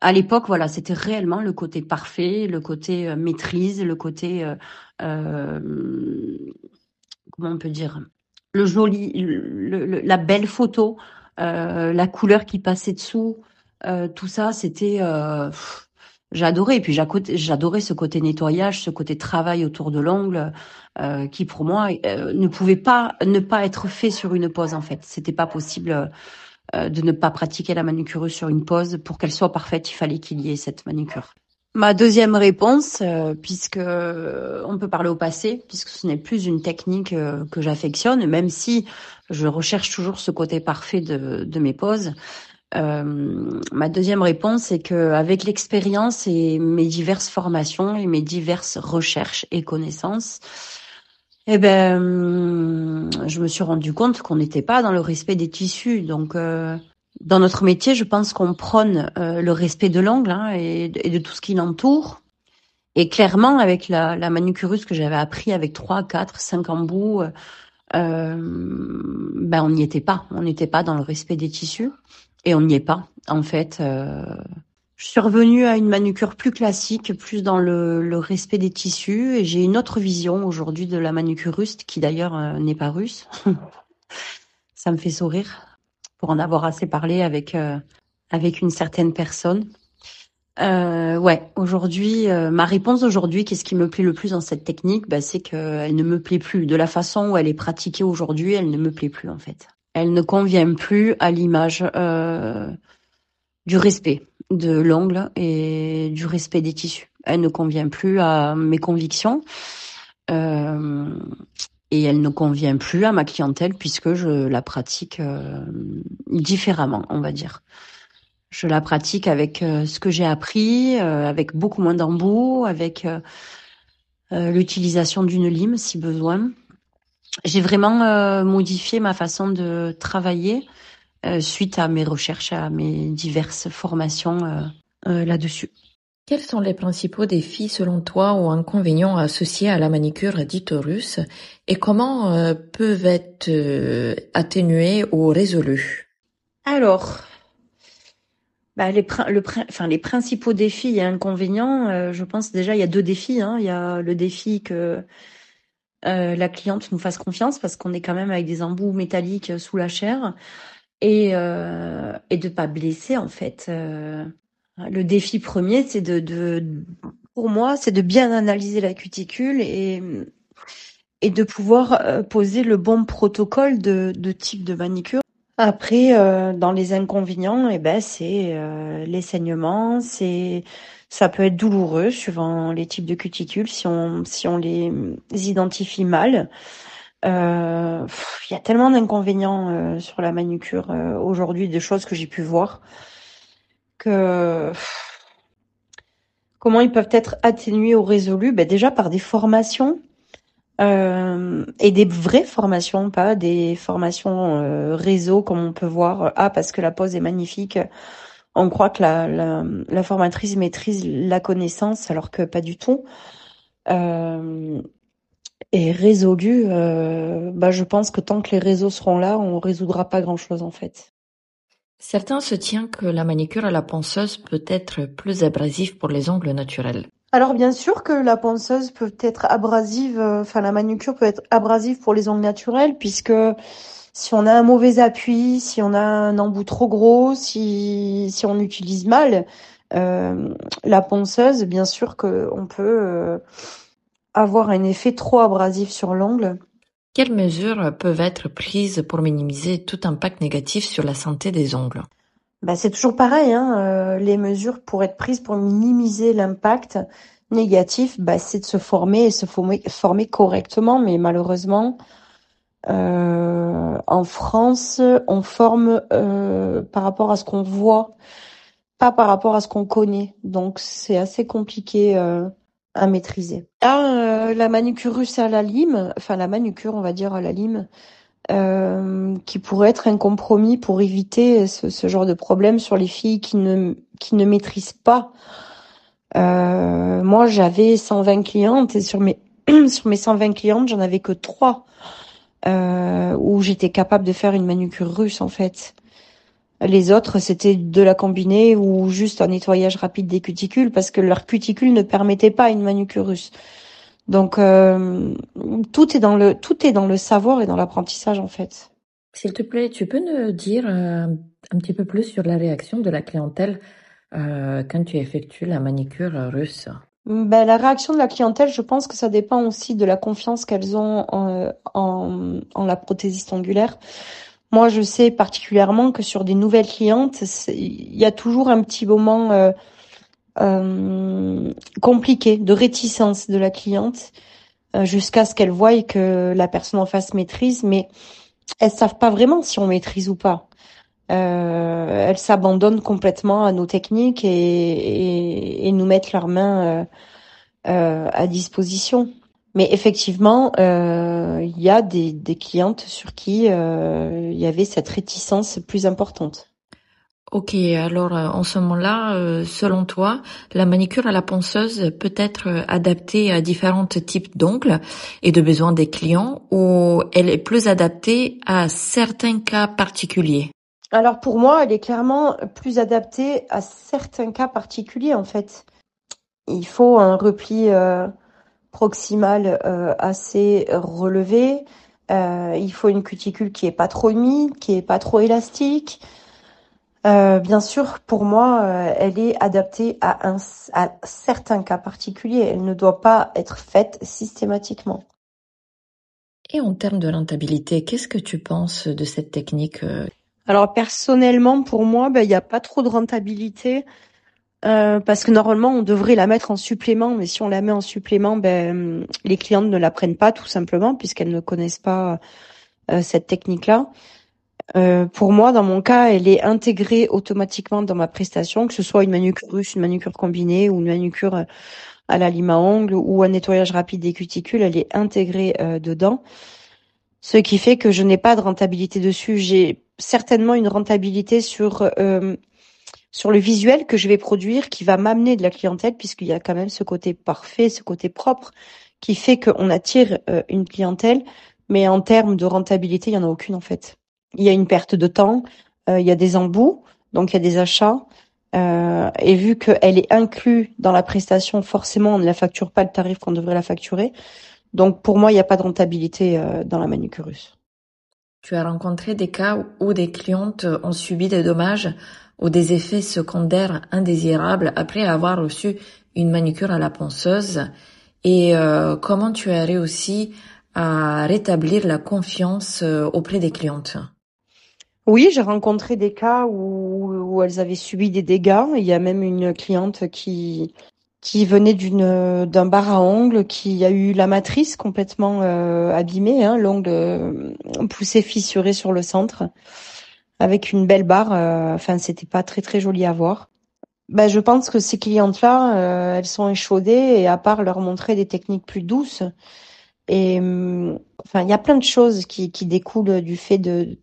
À l'époque, voilà, c'était réellement le côté parfait, le côté euh, maîtrise, le côté euh, comment on peut dire le joli, la belle photo, la couleur qui passait dessous, tout ça, c'était j'adorais. Et puis j'adorais ce côté nettoyage, ce côté travail autour de l'ongle, euh, qui pour moi euh, ne pouvait pas ne pas être fait sur une pause en fait. C'était pas possible euh, de ne pas pratiquer la manucure sur une pause pour qu'elle soit parfaite. Il fallait qu'il y ait cette manucure. Ma deuxième réponse, puisque on peut parler au passé, puisque ce n'est plus une technique que j'affectionne, même si je recherche toujours ce côté parfait de, de mes poses, euh, ma deuxième réponse, c'est que avec l'expérience et mes diverses formations et mes diverses recherches et connaissances, eh ben, je me suis rendu compte qu'on n'était pas dans le respect des tissus. Donc, euh, dans notre métier, je pense qu'on prône euh, le respect de l'angle hein, et, de tout ce qui l'entoure. Et clairement, avec la, la manucurus que j'avais appris avec 3, 4, 5 embouts, euh, ben on n'y était pas. On n'était pas dans le respect des tissus. Et on n'y est pas. En fait, euh, je suis revenue à une manucure plus classique, plus dans le, respect des tissus. Et j'ai une autre vision aujourd'hui de la manucure russe, qui d'ailleurs euh, n'est pas russe. Ça me fait sourire pour en avoir assez parlé avec euh, avec une certaine personne. ouais, aujourd'hui, ma réponse aujourd'hui, qu'est-ce qui me plaît le plus dans cette technique? Bah, C'est qu'elle ne me plaît plus. De la façon où elle est pratiquée aujourd'hui, elle ne me plaît plus en fait elle ne convient plus à l'image euh, du respect de l'ongle et du respect des tissus. Elle ne convient plus à mes convictions euh, et elle ne convient plus à ma clientèle puisque je la pratique euh, différemment, on va dire. Je la pratique avec ce que j'ai appris, avec beaucoup moins d'embouts, avec l'utilisation d'une lime si besoin j'ai vraiment euh, modifié ma façon de travailler euh, suite à mes recherches, à mes diverses formations euh, là-dessus. Quels sont les principaux défis selon toi ou inconvénients associés à la manicure dite russe et comment peuvent être atténués ou résolus? Alors, bah, les, le, enfin, les principaux défis et inconvénients, je pense déjà il y a deux défis. Hein. Il y a le défi que euh, la cliente nous fasse confiance parce qu'on est quand même avec des embouts métalliques euh, sous la chair et, euh, et de pas blesser en fait. Euh, le défi premier, c'est de, de, pour moi, c'est de bien analyser la cuticule et et de pouvoir poser le bon protocole de, de type de manicure. Après, dans les inconvénients, et eh ben c'est les saignements, c'est ça peut être douloureux suivant les types de cuticules si on si on les identifie mal. Euh, il y a tellement d'inconvénients euh, sur la manucure euh, aujourd'hui, des choses que j'ai pu voir que comment ils peuvent être atténués ou résolus? Ben Déjà par des formations et des vraies formations, pas des formations réseau comme on peut voir. Ah, parce que la pose est magnifique on croit que la, formatrice maîtrise la connaissance alors que pas du tout. Euh, et résolu, euh, bah, je pense que tant que les réseaux seront là, on résoudra pas grand-chose en fait. Certains se tiennent que la manicure à la ponceuse peut être plus abrasive pour les ongles naturels. Alors bien sûr que la ponceuse peut être abrasive, euh, enfin la manucure peut être abrasive pour les ongles naturels puisque si on a un mauvais appui, si on a un embout trop gros, si, si on utilise mal euh, la ponceuse, bien sûr qu'on peut euh, avoir un effet trop abrasif sur l'ongle. Quelles mesures peuvent être prises pour minimiser tout impact négatif sur la santé des ongles? Bah, C'est toujours pareil, hein, euh, les mesures pour être prises pour minimiser l'impact négatif, bah, c'est de se former et se former, former correctement, mais malheureusement, euh, en France, on forme euh, par rapport à ce qu'on voit, pas par rapport à ce qu'on connaît. Donc c'est assez compliqué à maîtriser. Ah, la manucure russe à la lime, enfin la manucure, on va dire à la lime, euh, qui pourrait être un compromis pour éviter ce, ce, genre de problème sur les filles qui ne qui ne maîtrisent pas. Euh, moi, j'avais 120 clientes et sur mes sur mes 120 clientes, j'en avais que trois euh, où j'étais capable de faire une manucure russe en fait. Les autres, c'était de la combiner ou juste un nettoyage rapide des cuticules parce que leur cuticule ne permettait pas une manucure russe. Donc euh, tout est dans le tout est dans le savoir et dans l'apprentissage en fait. S'il te plaît, tu peux nous dire euh, un petit peu plus sur la réaction de la clientèle euh, quand tu effectues la manicure russe? Ben, la réaction de la clientèle, je pense que ça dépend aussi de la confiance qu'elles ont en, en, en, la prothésiste angulaire. Moi, je sais particulièrement que sur des nouvelles clientes, il y a toujours un petit moment euh, euh, compliqué de réticence de la cliente euh, jusqu'à ce qu'elle voie que la personne en face maîtrise, mais elles savent pas vraiment si on maîtrise ou pas. Euh, elles s'abandonnent complètement à nos techniques et, et, et nous mettent leurs mains euh, à disposition. Mais effectivement, euh, il y a des, des, clientes sur qui il y avait cette réticence plus importante. Ok, alors en ce moment-là, selon toi, la manicure à la ponceuse peut être adaptée à différents types d'ongles et de besoins des clients ou elle est plus adaptée à certains cas particuliers? Alors pour moi, elle est clairement plus adaptée à certains cas particuliers en fait. Il faut un repli euh, proximal euh, assez relevé. Euh, il faut une cuticule qui est pas trop humide, qui est pas trop élastique. bien sûr, pour moi, elle est adaptée à, un, à certains cas particuliers. Elle ne doit pas être faite systématiquement. Et en termes de rentabilité, qu'est-ce que tu penses de cette technique alors personnellement, pour moi, ben, il n'y a pas trop de rentabilité euh, parce que normalement, on devrait la mettre en supplément, mais si on la met en supplément, ben, les clientes ne la prennent pas tout simplement puisqu'elles ne connaissent pas euh, cette technique-là. Euh, pour moi, dans mon cas, elle est intégrée automatiquement dans ma prestation, que ce soit une manucure russe, une manucure combinée ou une manucure à la lime à ou un nettoyage rapide des cuticules, elle est intégrée dedans. Ce qui fait que je n'ai pas de rentabilité dessus. J'ai certainement une rentabilité sur euh, sur le visuel que je vais produire qui va m'amener de la clientèle puisqu'il y a quand même ce côté parfait, ce côté propre qui fait qu'on attire euh, une clientèle. Mais en termes de rentabilité, il y en a aucune en fait. Il y a une perte de temps, euh, il y a des embouts, donc il y a des achats. et vu qu'elle est inclue dans la prestation, forcément, on ne la facture pas le tarif qu'on devrait la facturer. Donc pour moi, il n'y a pas de rentabilité dans la manucurus. Tu as rencontré des cas où des clientes ont subi des dommages ou des effets secondaires indésirables après avoir reçu une manucure à la ponceuse. Et euh, comment tu as réussi à rétablir la confiance euh, auprès des clientes? Oui, j'ai rencontré des cas où, où, elles avaient subi des dégâts. Il y a même une cliente qui qui venait d'une d'un bar à ongles qui a eu la matrice complètement euh, abîmée, hein, l'ongle euh, poussé fissuré sur le centre, avec une belle barre. Euh, enfin, c'était pas très très joli à voir. Ben, je pense que ces clientes-là, euh, elles sont échaudées et à part leur montrer des techniques plus douces. Et enfin, il y a plein de choses qui, qui découlent du fait de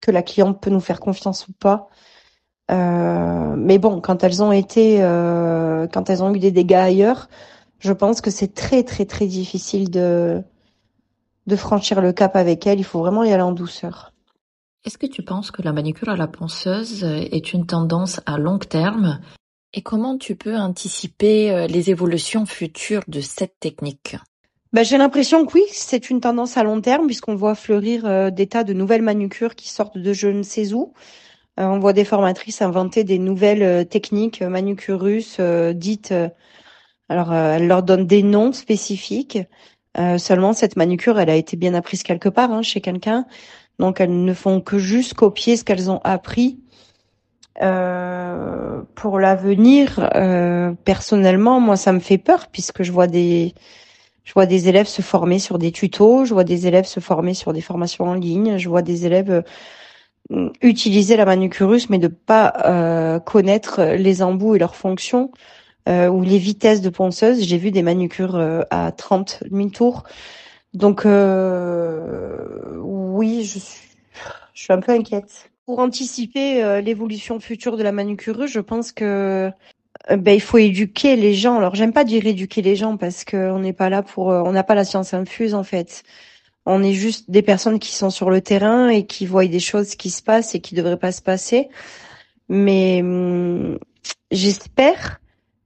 que la cliente peut nous faire confiance ou pas. Euh, mais bon, quand elles ont été, euh, quand elles ont eu des dégâts ailleurs, je pense que c'est très très très difficile de de franchir le cap avec elles. Il faut vraiment y aller en douceur. Est-ce que tu penses que la manicure à la ponceuse est une tendance à long terme? Et comment tu peux anticiper euh, les évolutions futures de cette technique? Ben, J'ai l'impression que oui, c'est une tendance à long terme puisqu'on voit fleurir des tas de nouvelles manucures qui sortent de je ne sais où. Euh, on voit des formatrices inventer des nouvelles euh, techniques euh, manucurus dites. alors, elles leur donnent des noms spécifiques. seulement, cette manucure, elle a été bien apprise quelque part hein, chez quelqu'un. Donc, elles ne font que juste copier ce qu'elles ont appris. pour l'avenir, personnellement, moi, ça me fait peur puisque je vois des, je vois des élèves se former sur des tutos, je vois des élèves se former sur des formations en ligne, je vois des élèves utiliser la manucurus, mais de pas euh, connaître les embouts et leurs fonctions euh, ou les vitesses de ponceuse. J'ai vu des manucures euh, à 30 000 tours, donc où oui, je suis, je suis un peu inquiète. Pour anticiper euh, l'évolution future de la manucure, je pense que euh, ben, il faut éduquer les gens. Alors j'aime pas dire éduquer les gens parce qu'on n'est pas là pour, on n'a pas la science infuse en fait. On est juste des personnes qui sont sur le terrain et qui voient des choses qui se passent et qui devraient pas se passer. Mais hum, j'espère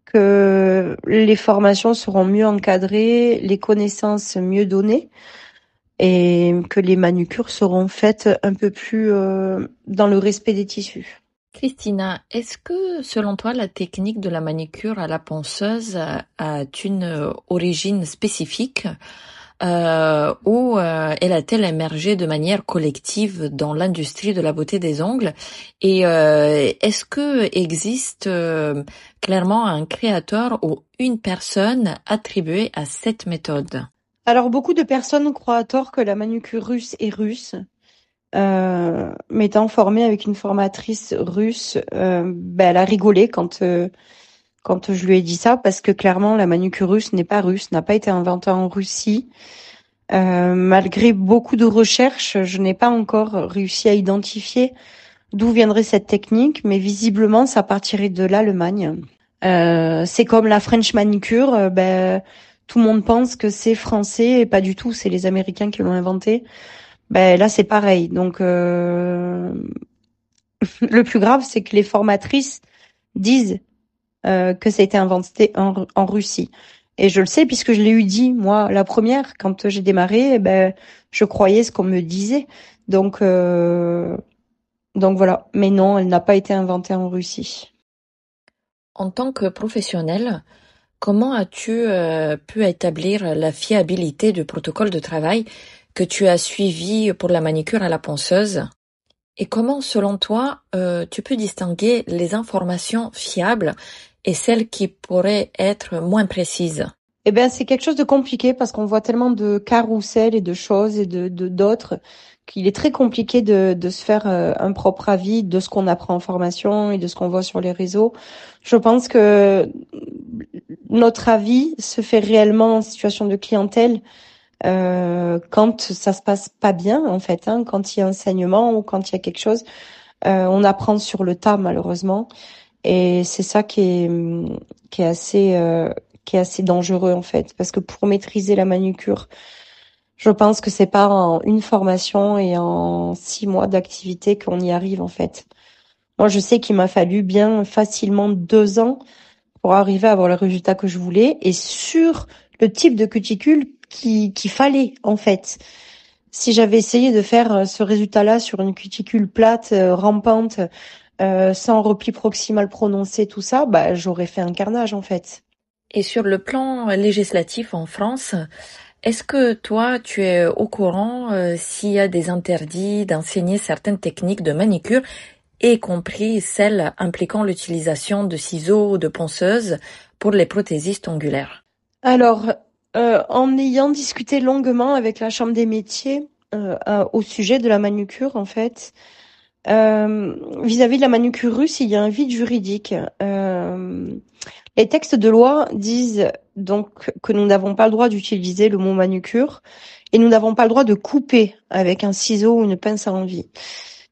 que les formations seront mieux encadrées, les connaissances mieux données et que les manucures seront faites un peu plus euh, dans le respect des tissus. Christina, est-ce que selon toi la technique de la manicure à la ponceuse a une origine spécifique euh, ou euh, elle a-t-elle émergé de manière collective dans l'industrie de la beauté des ongles? Et euh, est-ce que existe clairement un créateur ou une personne attribuée à cette méthode? Alors beaucoup de personnes croient à tort que la manucure russe est russe. Euh, m'étant formée avec une formatrice russe, ben, elle a rigolé quand quand je lui ai dit ça, parce que clairement, la manucure russe n'est pas russe, n'a pas été inventée en Russie. Euh, malgré beaucoup de recherches, je n'ai pas encore réussi à identifier d'où viendrait cette technique, mais visiblement, ça partirait de l'Allemagne. Euh, c'est comme la French manicure, euh, ben, tout le monde pense que c'est français et pas du tout, c'est les Américains qui l'ont inventé. Ben là, c'est pareil. Donc, le plus grave, c'est que les formatrices disent euh, que ça a été inventé en, Russie. Et je le sais puisque je l'ai eu dit moi la première quand j'ai démarré. Eh ben je croyais ce qu'on me disait. Donc euh, donc voilà. Mais non, elle n'a pas été inventée en Russie. En tant que professionnel, comment as-tu euh, pu établir la fiabilité du protocole de travail que tu as suivi pour la manicure à la ponceuse? Et comment, selon toi, euh, tu peux distinguer les informations fiables et celles qui pourraient être moins précises? Eh bien, c'est quelque chose de compliqué parce qu'on voit tellement de carousels et de choses et de d'autres qu'il est très compliqué de, de se faire euh, un propre avis de ce qu'on apprend en formation et de ce qu'on voit sur les réseaux. Je pense que notre avis se fait réellement en situation de clientèle euh, quand ça se passe pas bien en fait, hein, quand il y a enseignement ou quand il y a quelque chose, euh, on apprend sur le tas malheureusement, et c'est ça qui est qui est assez euh, qui est assez dangereux en fait, parce que pour maîtriser la manucure, je pense que c'est pas en une formation et en six mois d'activité qu'on y arrive en fait. Moi, je sais qu'il m'a fallu bien facilement deux ans pour arriver à avoir le résultat que je voulais et sur le type de cuticule qu'il fallait en fait. Si j'avais essayé de faire euh, ce résultat-là sur une cuticule plate, euh, rampante, euh, sans repli proximal prononcé, tout ça, bah j'aurais fait un carnage en fait. Et sur le plan législatif en France, est-ce que toi, tu es au courant s'il y a des interdits d'enseigner certaines techniques de manicure, y compris celles impliquant l'utilisation de ciseaux ou de ponceuses pour les prothésistes ongulaires? Alors, euh, en ayant discuté longuement avec la Chambre des métiers euh, au sujet de la manucure, en fait, euh, vis-à-vis de la manucure russe, il y a un vide juridique. Les textes de loi disent donc que nous n'avons pas le droit d'utiliser le mot manucure et nous n'avons pas le droit de couper avec un ciseau ou une pince à envie.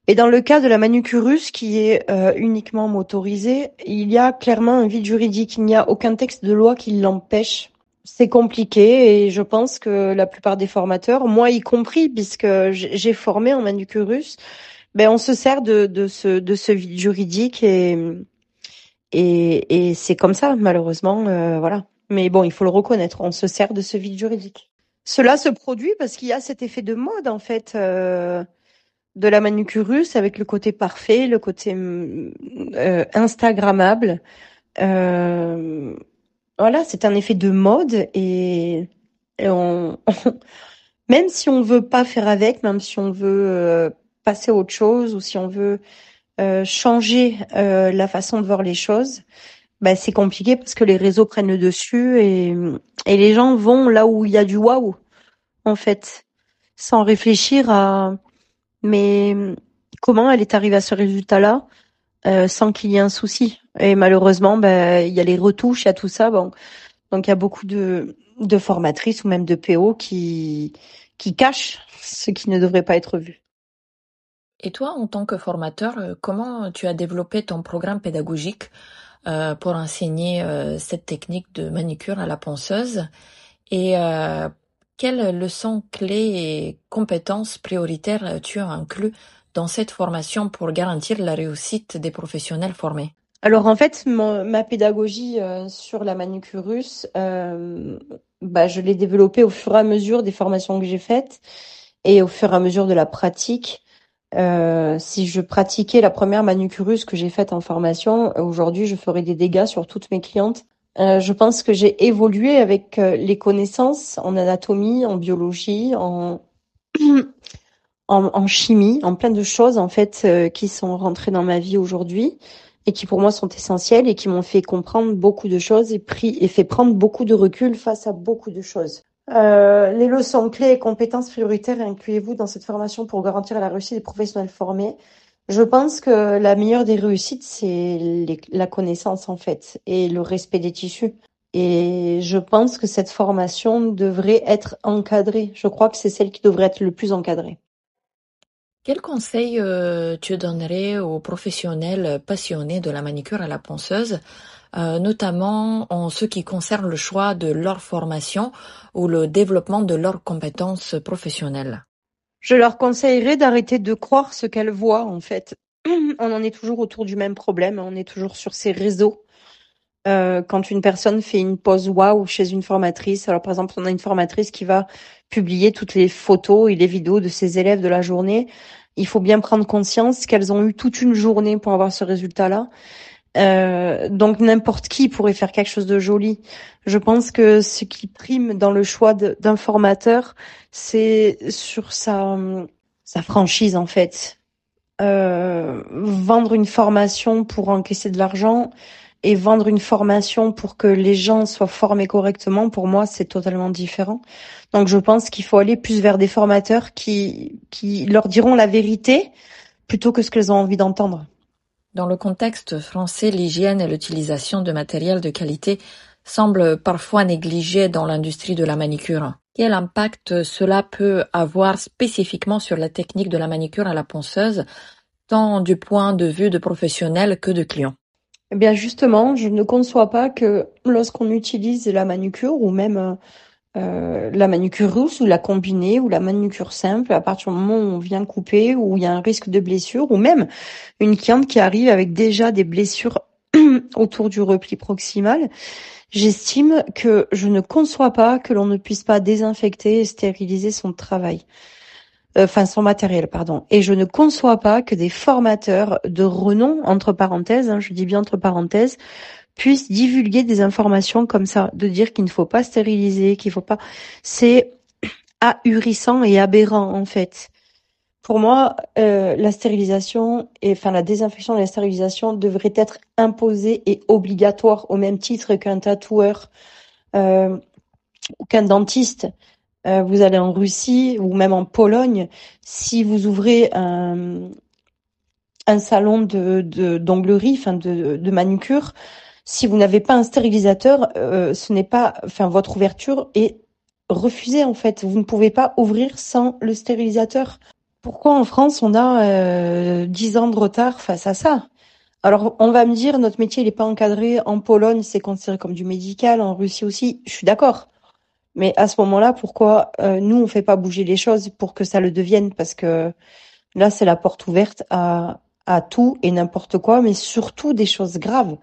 Et dans le cas de la manucure russe, qui est uniquement motorisée, il y a clairement un vide juridique. Il n'y a aucun texte de loi qui l'empêche c'est compliqué et je pense que la plupart des formateurs, moi y compris, puisque j'ai formé en manucure russe, ben on se sert de, de ce de ce vide juridique et et, c'est comme ça malheureusement, euh, voilà. Mais bon, il faut le reconnaître, on se sert de ce vide juridique. Cela se produit parce qu'il y a cet effet de mode en fait euh, de la manucure russe avec le côté parfait, le côté euh, instagrammable. Euh, voilà, c'est un effet de mode et, on, même si on veut pas faire avec, même si on veut passer à autre chose ou si on veut euh, changer euh, la façon de voir les choses, bah, c'est compliqué parce que les réseaux prennent le dessus et, et les gens vont là où il y a du waouh, en fait, sans réfléchir à mais comment elle est arrivée à ce résultat-là euh, sans qu'il y ait un souci. Et malheureusement, ben, il y a les retouches, il y a tout ça. Bon. Donc il y a beaucoup de, de formatrices ou même de PO qui, qui cachent ce qui ne devrait pas être vu. Et toi, en tant que formateur, euh, comment tu as développé ton programme pédagogique euh, pour enseigner euh, cette technique de manicure à la ponceuse? Et quelles leçons clés et compétences prioritaires tu as inclus dans cette formation pour garantir la réussite des professionnels formés? Alors en fait, ma pédagogie sur la manicure russe, bah, je l'ai développée au fur et à mesure des formations que j'ai faites et au fur et à mesure de la pratique. Euh, si je pratiquais la première manucurus que j'ai faite en formation, aujourd'hui, je ferais des dégâts sur toutes mes clientes. Euh, je pense que j'ai évolué avec euh, les connaissances en anatomie, en biologie, en, chimie, en plein de choses en fait qui sont rentrées dans ma vie aujourd'hui et qui pour moi sont essentielles et qui m'ont fait comprendre beaucoup de choses et pris et fait prendre beaucoup de recul face à beaucoup de choses. Euh, les leçons clés et compétences prioritaires incluez-vous dans cette formation pour garantir la réussite des professionnels formés? Je pense que la meilleure des réussites, c'est la connaissance en fait et le respect des tissus. Et je pense que cette formation devrait être encadrée. Je crois que c'est celle qui devrait être le plus encadrée. Quel conseil euh, tu donnerais aux professionnels passionnés de la manicure à la ponceuse notamment en ce qui concerne le choix de leur formation ou le développement de leurs compétences professionnelles Je leur conseillerais d'arrêter de croire ce qu'elles voient en fait. On en est toujours autour du même problème, on est toujours sur ces réseaux. Euh, quand une personne fait une pause waouh chez une formatrice, alors par exemple on a une formatrice qui va publier toutes les photos et les vidéos de ses élèves de la journée, il faut bien prendre conscience qu'elles ont eu toute une journée pour avoir ce résultat-là euh, donc n'importe qui pourrait faire quelque chose de joli. Je pense que ce qui prime dans le choix d'un formateur, c'est sur sa, sa franchise en fait. Euh, vendre une formation pour encaisser de l'argent et vendre une formation pour que les gens soient formés correctement, pour moi, c'est totalement différent. Donc je pense qu'il faut aller plus vers des formateurs qui, qui leur diront la vérité plutôt que ce qu'elles ont envie d'entendre. Dans le contexte français, l'hygiène et l'utilisation de matériel de qualité semblent parfois négligées dans l'industrie de la manicure. Quel impact cela peut avoir spécifiquement sur la technique de la manicure à la ponceuse, tant du point de vue de professionnels que de clients Eh bien justement, je ne conçois pas que lorsqu'on utilise la manucure ou même euh, la manucure rousse ou la combinée ou la manucure simple, à partir du moment où on vient couper, où il y a un risque de blessure, ou même une cliente qui arrive avec déjà des blessures autour du repli proximal, j'estime que je ne conçois pas que l'on ne puisse pas désinfecter et stériliser son travail. Euh, enfin, son matériel, pardon. Et je ne conçois pas que des formateurs de renom, entre parenthèses, hein, je dis bien entre parenthèses, puisse divulguer des informations comme ça, de dire qu'il ne faut pas stériliser, qu'il faut pas, c'est ahurissant et aberrant en fait. Pour moi, euh, la stérilisation et enfin la désinfection et la stérilisation devrait être imposée et obligatoire au même titre qu'un tatoueur euh, ou qu'un dentiste. Euh, vous allez en Russie ou même en Pologne, si vous ouvrez un, un salon de d'onglerie, enfin de, de manucure, si vous n'avez pas un stérilisateur, euh, ce n'est pas, enfin, votre ouverture est refusée en fait. Vous ne pouvez pas ouvrir sans le stérilisateur. Pourquoi en France on a euh, 10 ans de retard face à ça? Alors on va me dire notre métier n'est pas encadré. En Pologne c'est considéré comme du médical, en Russie aussi. Je suis d'accord. Mais à ce moment-là, pourquoi euh, nous on fait pas bouger les choses pour que ça le devienne? Parce que là c'est la porte ouverte à à tout et n'importe quoi, mais surtout des choses graves.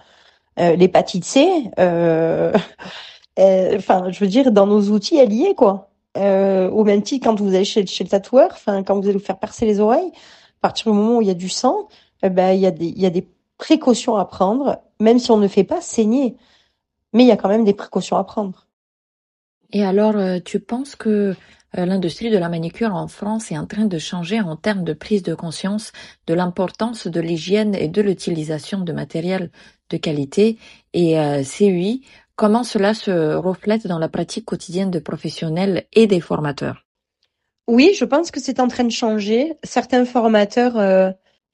Euh, l'hépatite C, euh, euh, enfin, je veux dire, dans nos outils, elle y est, quoi. au même titre, quand vous allez chez, chez le tatoueur, enfin, quand vous allez vous faire percer les oreilles, à partir du moment où il y a du sang, eh ben, il y a des, il y a des précautions à prendre, même si on ne fait pas saigner. Mais il y a quand même des précautions à prendre. Et alors, tu penses que l'industrie de la manicure en France est en train de changer en termes de prise de conscience de l'importance de l'hygiène et de l'utilisation de matériel de qualité et euh, CUI, comment cela se reflète dans la pratique quotidienne de professionnels et des formateurs? Oui, je pense que c'est en train de changer. Certains formateurs euh,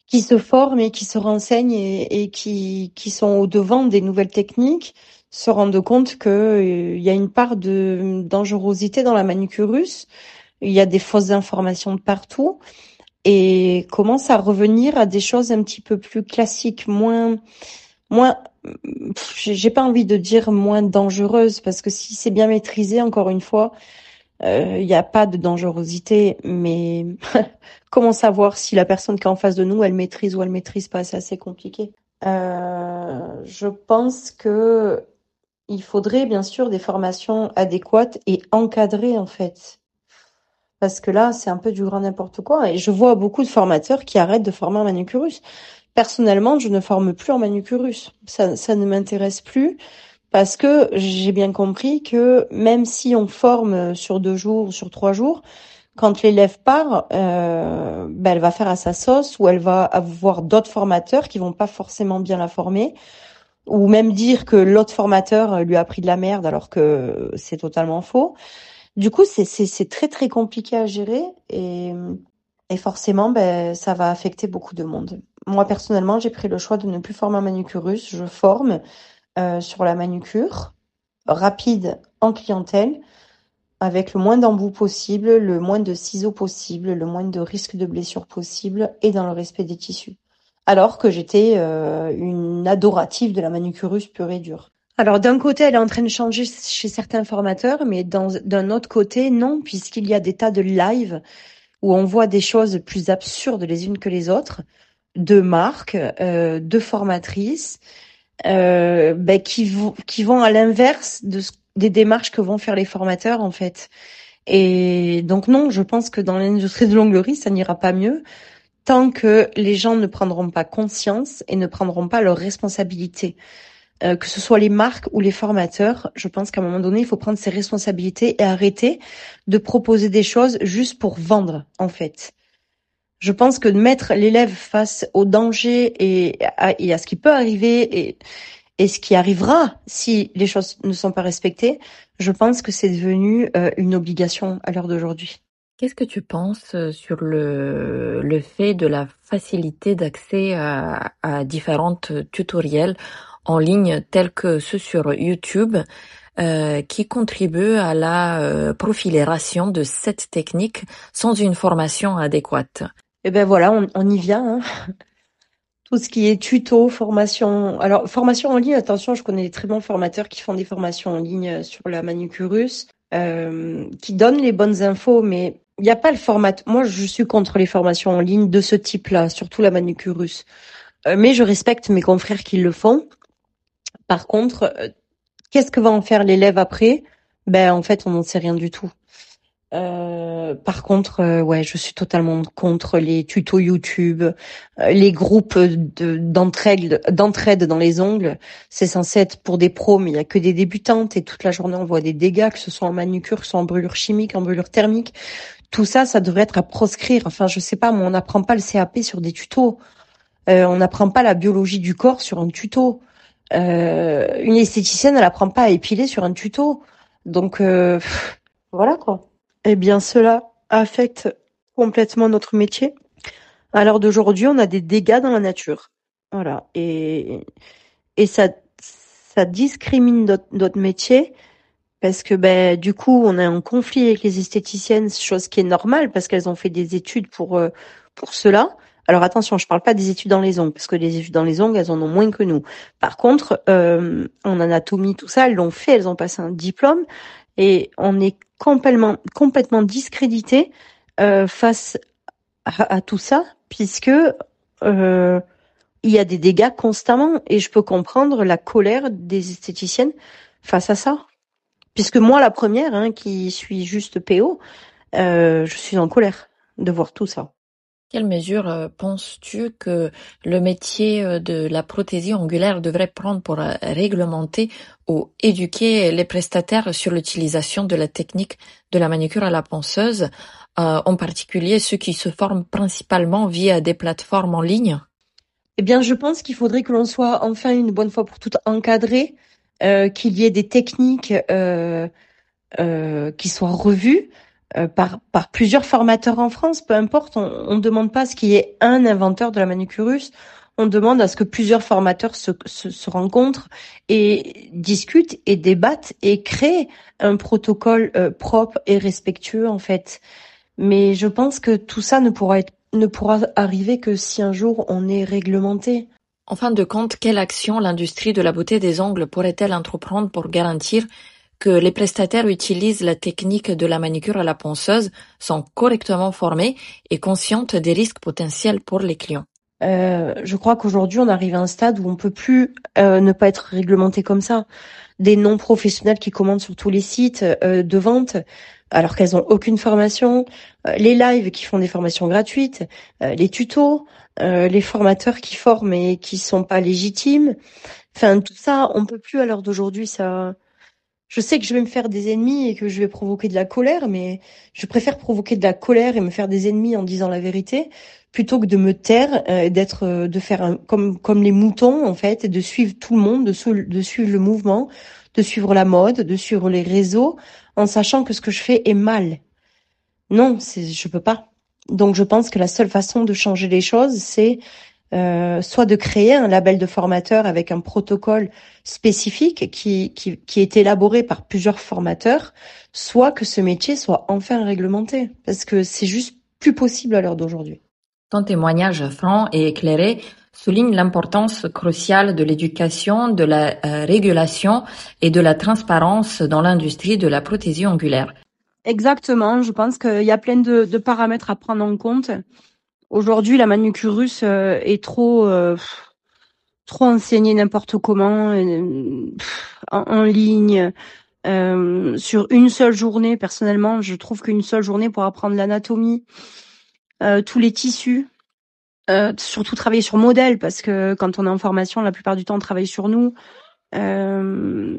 qui se forment et qui se renseignent et, qui, qui sont au devant des nouvelles techniques se rendent compte qu'il euh, y a une part de dangerosité dans la manucure russe. Il y a des fausses informations de partout. Et commence à revenir à des choses un petit peu plus classiques, moins, moins, j'ai pas envie de dire moins dangereuses parce que si c'est bien maîtrisé, encore une fois, euh, il n'y a pas de dangerosité, mais comment savoir si la personne qui est en face de nous, elle maîtrise ou elle maîtrise pas, c'est assez compliqué. Euh, je pense que il faudrait bien sûr des formations adéquates et encadrées en fait. Parce que là, c'est un peu du grand n'importe quoi. Et je vois beaucoup de formateurs qui arrêtent de former en manucurus. Personnellement, je ne forme plus en manucurus. Ça, ça ne m'intéresse plus parce que j'ai bien compris que même si on forme sur deux jours ou sur trois jours, quand l'élève part, euh, ben elle va faire à sa sauce ou elle va avoir d'autres formateurs qui vont pas forcément bien la former ou même dire que l'autre formateur lui a pris de la merde alors que c'est totalement faux. Du coup, c'est très très compliqué à gérer et, forcément, ben, ça va affecter beaucoup de monde. Moi personnellement, j'ai pris le choix de ne plus former un manucurus. Je forme euh, sur la manucure rapide en clientèle avec le moins d'embouts possible, le moins de ciseaux possible, le moins de risques de blessures possible et dans le respect des tissus. Alors que j'étais euh, une adorative de la manucurus pure et dure. Alors d'un côté, elle est en train de changer chez certains formateurs, mais d'un autre côté, non, puisqu'il y a des tas de lives où on voit des choses plus absurdes les unes que les autres, de marques, euh, de formatrices, euh, ben, qui, vont, à l'inverse de des démarches que vont faire les formateurs en fait. Et donc non, je pense que dans l'industrie de l'onglerie, ça n'ira pas mieux tant que les gens ne prendront pas conscience et ne prendront pas leurs responsabilités. Euh, que ce soit les marques ou les formateurs, je pense qu'à un moment donné, il faut prendre ses responsabilités et arrêter de proposer des choses juste pour vendre, en fait. Je pense que de mettre l'élève face au danger et à, ce qui peut arriver et, et ce qui arrivera si les choses ne sont pas respectées, je pense que c'est devenu euh, une obligation à l'heure d'aujourd'hui. Qu'est-ce que tu penses euh, sur le, le fait de la facilité d'accès à, à différentes tutoriels en ligne tels que ceux sur YouTube euh, qui contribuent à la euh, profilération de cette technique sans une formation adéquate? Eh ben voilà, on, on y vient. Hein. Tout ce qui est tuto, formation. Alors formation en ligne, attention, je connais des très bons formateurs qui font des formations en ligne sur la manucurus, euh, qui donnent les bonnes infos, mais il n'y a pas le format. Moi, je suis contre les formations en ligne de ce type-là, surtout la manucurus. Euh, mais je respecte mes confrères qui le font. Par contre, euh, qu'est-ce que va en faire l'élève après? Ben en fait, on n'en sait rien du tout. Euh, par contre, euh, ouais, je suis totalement contre les tutos YouTube, les groupes d'entraide, d'entraide dans les ongles. C'est censé être pour des pros, mais il y a que des débutantes et toute la journée on voit des dégâts, que ce soit en manucure, que ce soit en brûlure chimique, en brûlure thermique. Tout ça, ça devrait être à proscrire. Enfin, je sais pas, mais on n'apprend pas le CAP sur des tutos. on n'apprend pas la biologie du corps sur un tuto. Euh, une esthéticienne, elle apprend pas à épiler sur un tuto. Donc euh, voilà quoi. Eh bien, cela affecte complètement notre métier. À l'heure d'aujourd'hui, on a des dégâts dans la nature. Voilà. Et, et ça, ça discrimine notre, notre métier parce que ben du coup, on a un conflit avec les esthéticiennes, chose qui est normale parce qu'elles ont fait des études pour euh, pour cela. Alors attention, je parle pas des études dans les ongles, parce que les études dans les ongles, elles en ont moins que nous. Par contre, euh, en anatomie, tout ça, elles l'ont fait, elles ont passé un diplôme, et on est complètement, complètement discrédité euh, face à, tout ça, puisque euh, il y a des dégâts constamment, et je peux comprendre la colère des esthéticiennes face à ça. Puisque moi, la première, hein, qui suis juste PO, je suis en colère de voir tout ça. Quelle mesure euh, penses-tu que le métier euh, de la prothésie angulaire devrait prendre pour euh, réglementer ou éduquer les prestataires sur l'utilisation de la technique de la manucure à la ponceuse, en particulier ceux qui se forment principalement via des plateformes en ligne? Eh bien, je pense qu'il faudrait que l'on soit enfin une bonne fois pour toutes encadré, qu'il y ait des techniques qui soient revues, euh, par, par plusieurs formateurs en France, peu importe, on ne demande pas ce qu'il y ait un inventeur de la manucurus, on demande à ce que plusieurs formateurs se, se, se, rencontrent et discutent et débattent et créent un protocole euh, propre et respectueux en fait. Mais je pense que tout ça ne pourra être, ne pourra arriver que si un jour on est réglementé. En fin de compte, quelle action l'industrie de la beauté des ongles pourrait-elle entreprendre pour garantir que les prestataires utilisent la technique de la manicure à la ponceuse, sont correctement formés et conscientes des risques potentiels pour les clients? Euh, je crois qu'aujourd'hui, on arrive à un stade où on peut plus euh, ne pas être réglementé comme ça. Des non-professionnels qui commandent sur tous les sites euh, de vente, alors qu'elles ont aucune formation, les lives qui font des formations gratuites, les tutos, les formateurs qui forment et qui sont pas légitimes. Enfin, tout ça, on peut plus à l'heure d'aujourd'hui. Ça, je sais que je vais me faire des ennemis et que je vais provoquer de la colère, mais je préfère provoquer de la colère et me faire des ennemis en disant la vérité plutôt que de me taire, euh, d'être, euh, de faire un, comme comme les moutons en fait, et de suivre tout le monde, de, de suivre le mouvement, de suivre la mode, de suivre les réseaux, en sachant que ce que je fais est mal. Non, c'est, je peux pas. Donc je pense que la seule façon de changer les choses, c'est euh, soit de créer un label de formateur avec un protocole spécifique qui, est élaboré par plusieurs formateurs, soit que ce métier soit enfin réglementé, parce que c'est juste plus possible à l'heure d'aujourd'hui. Ton témoignage franc et éclairé souligne l'importance cruciale de l'éducation, de la euh, régulation et de la transparence dans l'industrie de la prothésie ongulaire. Exactement, je pense qu'il y a plein de, paramètres à prendre en compte. Aujourd'hui, la manucure russe euh, est trop euh, trop enseignée n'importe comment euh, en, ligne sur une seule journée. Personnellement, je trouve qu'une seule journée pour apprendre l'anatomie, tous les tissus, surtout travailler sur modèle parce que quand on est en formation, la plupart du temps, on travaille sur nous. Euh,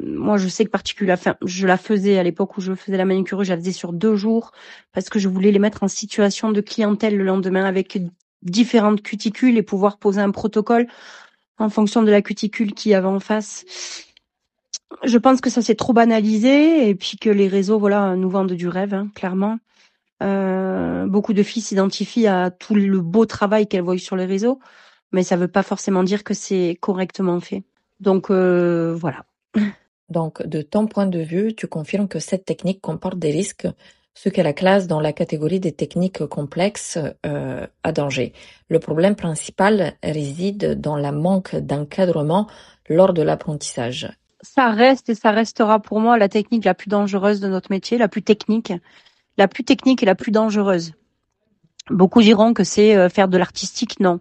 moi, je sais que particulièrement, je la faisais à l'époque où je faisais la manucure, je la faisais sur deux jours parce que je voulais les mettre en situation de clientèle le lendemain avec différentes cuticules et pouvoir poser un protocole en fonction de la cuticule qui avait en face. Je pense que ça s'est trop banalisé et puis que les réseaux, voilà, nous vendent du rêve, hein, clairement. Euh, beaucoup de filles s'identifient à tout le beau travail qu'elles voient sur les réseaux, mais ça veut pas forcément dire que c'est correctement fait. Donc euh, voilà. Donc, de ton point de vue, tu confirmes que cette technique comporte des risques, ce que la classe dans la catégorie des techniques complexes euh, à danger. Le problème principal réside dans la manque d'encadrement lors de l'apprentissage. Ça reste et ça restera pour moi la technique la plus dangereuse de notre métier, la plus technique, la plus technique et la plus dangereuse. Beaucoup diront que c'est euh, faire de l'artistique, non.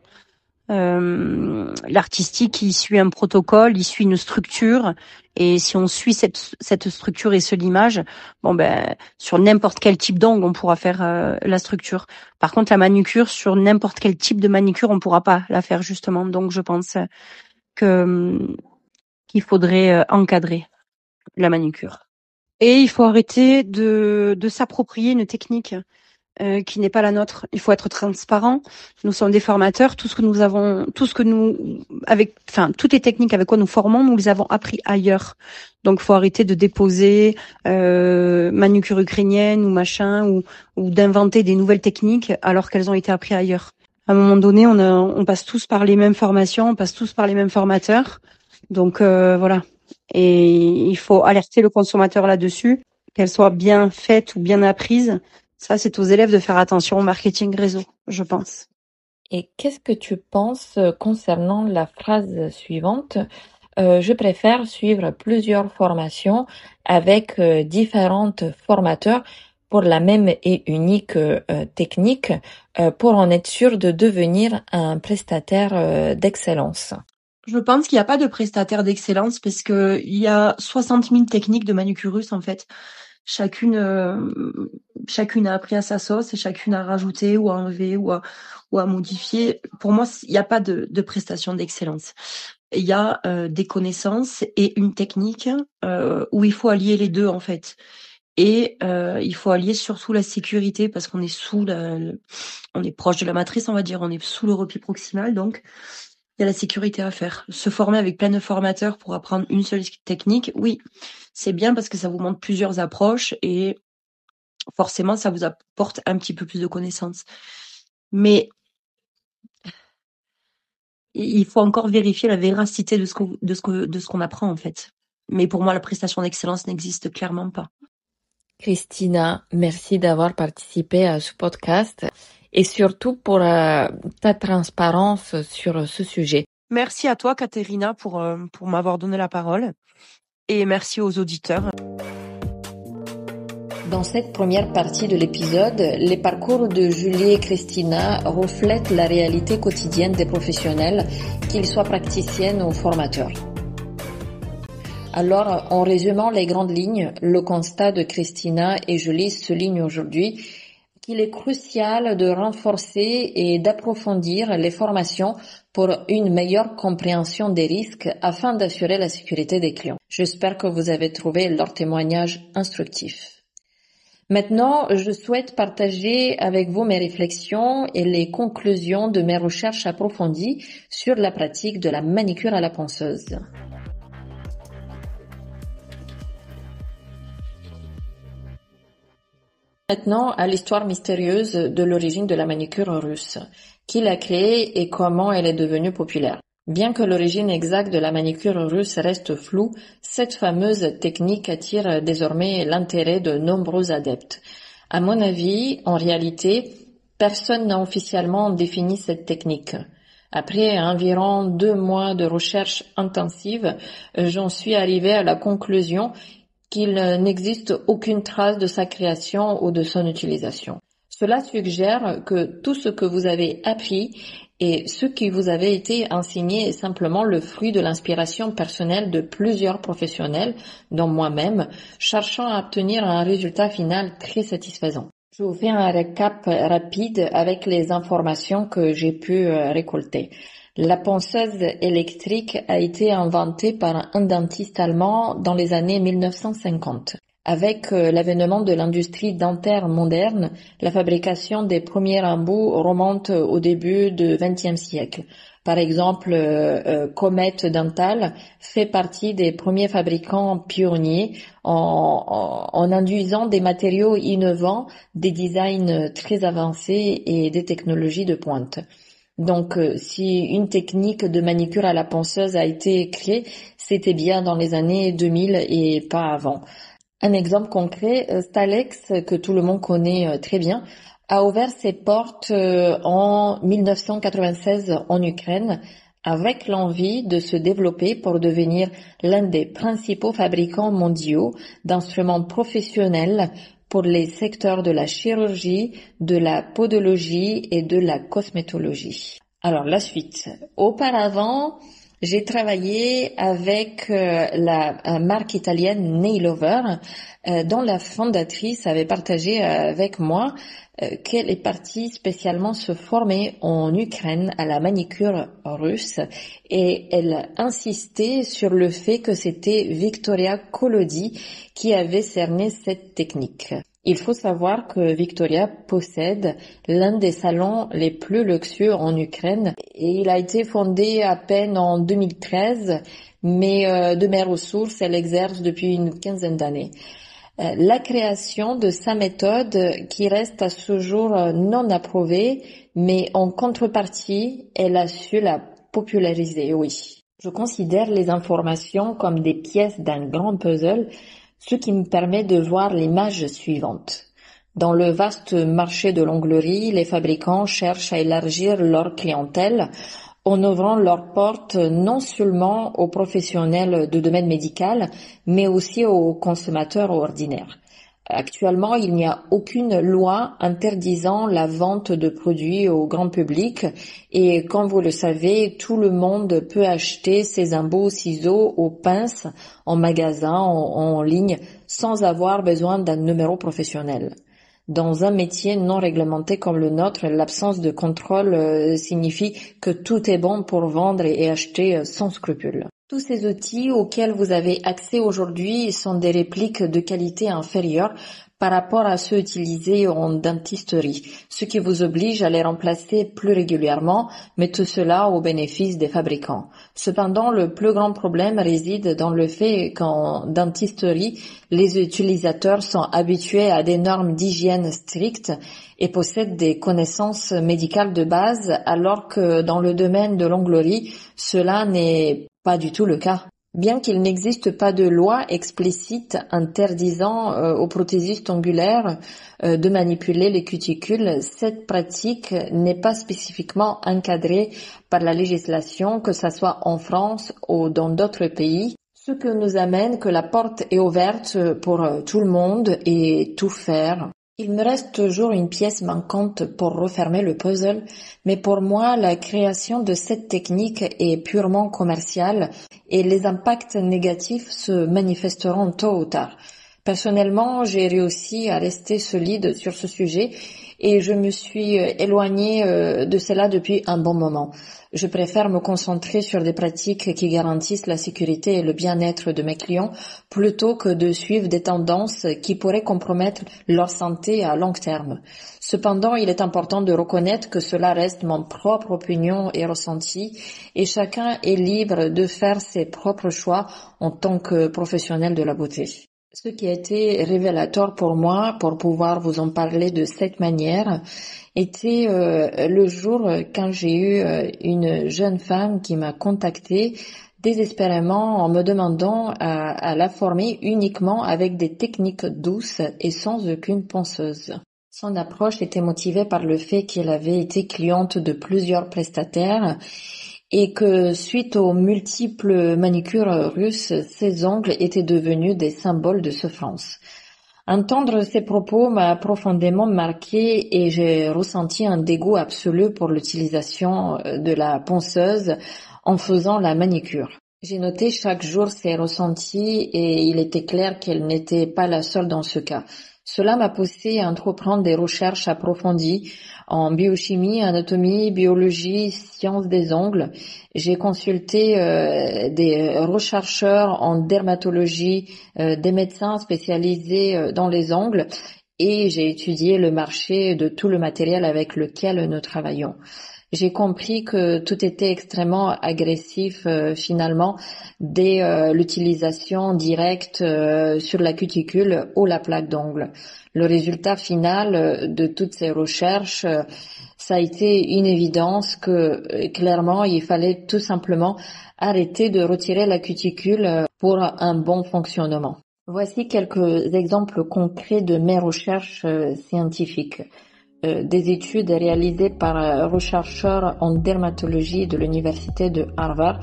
Euh, l'artistique, il suit un protocole, il suit une structure, et si on suit cette, cette structure et ce limage, bon ben sur n'importe quel type d'angle, on pourra faire euh, la structure. Par contre, la manucure, sur n'importe quel type de manucure, on pourra pas la faire justement. Donc, je pense que qu'il faudrait euh, encadrer la manucure. Et il faut arrêter de, de s'approprier une technique euh, qui n'est pas la nôtre. Il faut être transparent. Nous sommes des formateurs. Tout ce que nous avons, tout ce que nous, avec, enfin, toutes les techniques avec quoi nous formons, nous les avons appris ailleurs. Donc, faut arrêter de déposer euh, manucure ukrainienne ou machin, ou, ou d'inventer des nouvelles techniques alors qu'elles ont été apprises ailleurs. À un moment donné, on, a, on passe tous par les mêmes formations, on passe tous par les mêmes formateurs. Donc euh, voilà. Et il faut alerter le consommateur là-dessus, qu'elle soit bien faite ou bien apprise ça, c'est aux élèves de faire attention au marketing réseau, je pense. Et qu'est-ce que tu penses euh, concernant la phrase suivante? Euh, Je préfère suivre plusieurs formations avec euh, différents formateurs pour la même et unique technique pour en être sûr de devenir un prestataire d'excellence. Je pense qu'il n'y a pas de prestataire d'excellence parce qu'il y a 60 000 techniques de manucurus en fait chacune euh, chacune a appris à sa sauce et chacune a rajouté ou a enlevé ou a ou a modifié. Pour moi, il n'y a pas de, de prestation d'excellence. Il y a euh, des connaissances et une technique euh, où il faut allier les deux en fait. Et il faut allier surtout la sécurité parce qu'on est sous la, on est proche de la matrice, on va dire, on est sous le repli proximal, donc il y a la sécurité à faire. Se former avec plein de formateurs pour apprendre une seule technique, oui, c'est bien parce que ça vous montre plusieurs approches et forcément, ça vous apporte un petit peu plus de connaissances. Mais il faut encore vérifier la véracité de ce qu'on de ce de ce qu'on apprend en fait. Mais pour moi, la prestation d'excellence n'existe clairement pas. Christina, merci d'avoir participé à ce podcast et surtout pour euh, ta transparence sur ce sujet. Merci à toi, Katerina, pour, euh, pour m'avoir donné la parole et merci aux auditeurs. Dans cette première partie de l'épisode, les parcours de Julie et Christina reflètent la réalité quotidienne des professionnels, qu'ils soient praticiennes ou formateurs. Alors, en résumant les grandes lignes, le constat de Christina et Julie souligne aujourd'hui qu'il est crucial de renforcer et d'approfondir les formations pour une meilleure compréhension des risques afin d'assurer la sécurité des clients. J'espère que vous avez trouvé leur témoignage instructif. Maintenant, je souhaite partager avec vous mes réflexions et les conclusions de mes recherches approfondies sur la pratique de la manicure à la ponceuse. Maintenant, à l'histoire mystérieuse de l'origine de la manicure russe. Qui l'a créée et comment elle est devenue populaire? Bien que l'origine exacte de la manicure russe reste floue, cette fameuse technique attire désormais l'intérêt de nombreux adeptes. À mon avis, en réalité, personne n'a officiellement défini cette technique. Après environ deux mois de recherche intensive, j'en suis arrivé à la conclusion qu'il n'existe aucune trace de sa création ou de son utilisation. Cela suggère que tout ce que vous avez appris et ce qui vous avait été enseigné est simplement le fruit de l'inspiration personnelle de plusieurs professionnels, dont moi-même, cherchant à obtenir un résultat final très satisfaisant. Je vous fais un récap rapide avec les informations que j'ai pu euh, récolter. La ponceuse électrique a été inventée par un dentiste allemand dans les années 1950. Avec euh, l'avènement de l'industrie dentaire moderne, la fabrication des premiers embouts remonte au début du XXe siècle. Par exemple, euh, euh, Comet Dental fait partie des premiers fabricants pionniers en, en, induisant des matériaux innovants, des designs très avancés et des technologies de pointe. Donc, si une technique de manicure à la ponceuse a été créée, c'était bien dans les années 2000 et pas avant. Un exemple concret, euh, Stalex, que tout le monde connaît euh, très bien, a ouvert ses portes euh, en 1996 en Ukraine avec l'envie de se développer pour devenir l'un des principaux fabricants mondiaux d'instruments professionnels pour les secteurs de la chirurgie, de la podologie et de la cosmétologie. Alors la suite. Auparavant, j'ai travaillé avec euh, la marque italienne Nailover, euh, dont la fondatrice avait partagé avec moi euh, qu'elle est partie spécialement se former en Ukraine à la manicure russe et elle insistait sur le fait que c'était Victoria Kolodi qui avait cerné cette technique. Il faut savoir que Victoria possède l'un des salons les plus luxueux en Ukraine et il a été fondé à peine en 2013, mais euh, de mes ressources, elle exerce depuis une quinzaine d'années. Euh, la création de sa méthode, qui reste à ce jour non approuvée, mais en contrepartie, elle a su la populariser, oui. Je considère les informations comme des pièces d'un grand puzzle ce qui me permet de voir l'image suivante. Dans le vaste marché de l'onglerie, les fabricants cherchent à élargir leur clientèle en ouvrant leurs portes non seulement aux professionnels de domaine médical, mais aussi aux consommateurs ordinaires. Actuellement, il n'y a aucune loi interdisant la vente de produits au grand public et comme vous le savez, tout le monde peut acheter ses embouts ciseaux aux pinces en magasin, en ligne, sans avoir besoin d'un numéro professionnel. Dans un métier non réglementé comme le nôtre, l'absence de contrôle euh, signifie que tout est bon pour vendre et acheter euh, sans scrupule. Tous ces outils auxquels vous avez accès aujourd'hui sont des répliques de qualité inférieure par rapport à ceux utilisés en dentisterie, ce qui vous oblige à les remplacer plus régulièrement, mais tout cela au bénéfice des fabricants. Cependant, le plus grand problème réside dans le fait qu'en dentisterie, les utilisateurs sont habitués à des normes d'hygiène strictes et possèdent des connaissances médicales de base, alors que dans le domaine de l'onglerie, cela n'est pas du tout le cas. Bien qu'il n'existe pas de loi explicite interdisant euh, aux prothésistes ongulaires euh, de manipuler les cuticules, cette pratique n'est pas spécifiquement encadrée par la législation, que ce soit en France ou dans d'autres pays, ce que nous amène que la porte est ouverte pour euh, tout le monde et tout faire. Il me reste toujours une pièce manquante pour refermer le puzzle, mais pour moi, la création de cette technique est purement commerciale et les impacts négatifs se manifesteront tôt ou tard. Personnellement, j'ai réussi à rester solide sur ce sujet et je me suis éloignée euh, de cela depuis un bon moment. Je préfère me concentrer sur des pratiques qui garantissent la sécurité et le bien-être de mes clients plutôt que de suivre des tendances qui pourraient compromettre leur santé à long terme. Cependant, il est important de reconnaître que cela reste mon propre opinion et ressenti et chacun est libre de faire ses propres choix en tant que professionnel de la beauté. Ce qui a été révélateur pour moi, pour pouvoir vous en parler de cette manière, était euh, le jour quand j'ai eu euh, une jeune femme qui m'a contacté désespérément en me demandant à, la former uniquement avec des techniques douces et sans aucune ponceuse. Son approche était motivée par le fait qu'elle avait été cliente de plusieurs prestataires et que suite aux multiples manicures russes, ses ongles étaient devenus des symboles de souffrance. Entendre ces propos m'a profondément marqué et j'ai ressenti un dégoût absolu pour l'utilisation de la ponceuse en faisant la manicure. J'ai noté chaque jour ses ressentis et il était clair qu'elle n'était pas la seule dans ce cas. Cela m'a poussé à entreprendre des recherches approfondies en biochimie, anatomie, biologie, sciences des ongles. J'ai consulté euh, des rechercheurs en dermatologie, euh, des médecins spécialisés euh, dans les ongles et j'ai étudié le marché de tout le matériel avec lequel nous travaillons j'ai compris que tout était extrêmement agressif euh, finalement dès euh, l'utilisation directe euh, sur la cuticule ou la plaque d'ongle. Le résultat final de toutes ces recherches, ça a été une évidence que clairement il fallait tout simplement arrêter de retirer la cuticule pour un bon fonctionnement. Voici quelques exemples concrets de mes recherches scientifiques. Euh, des études réalisées par un rechercheur en dermatologie de l'université de Harvard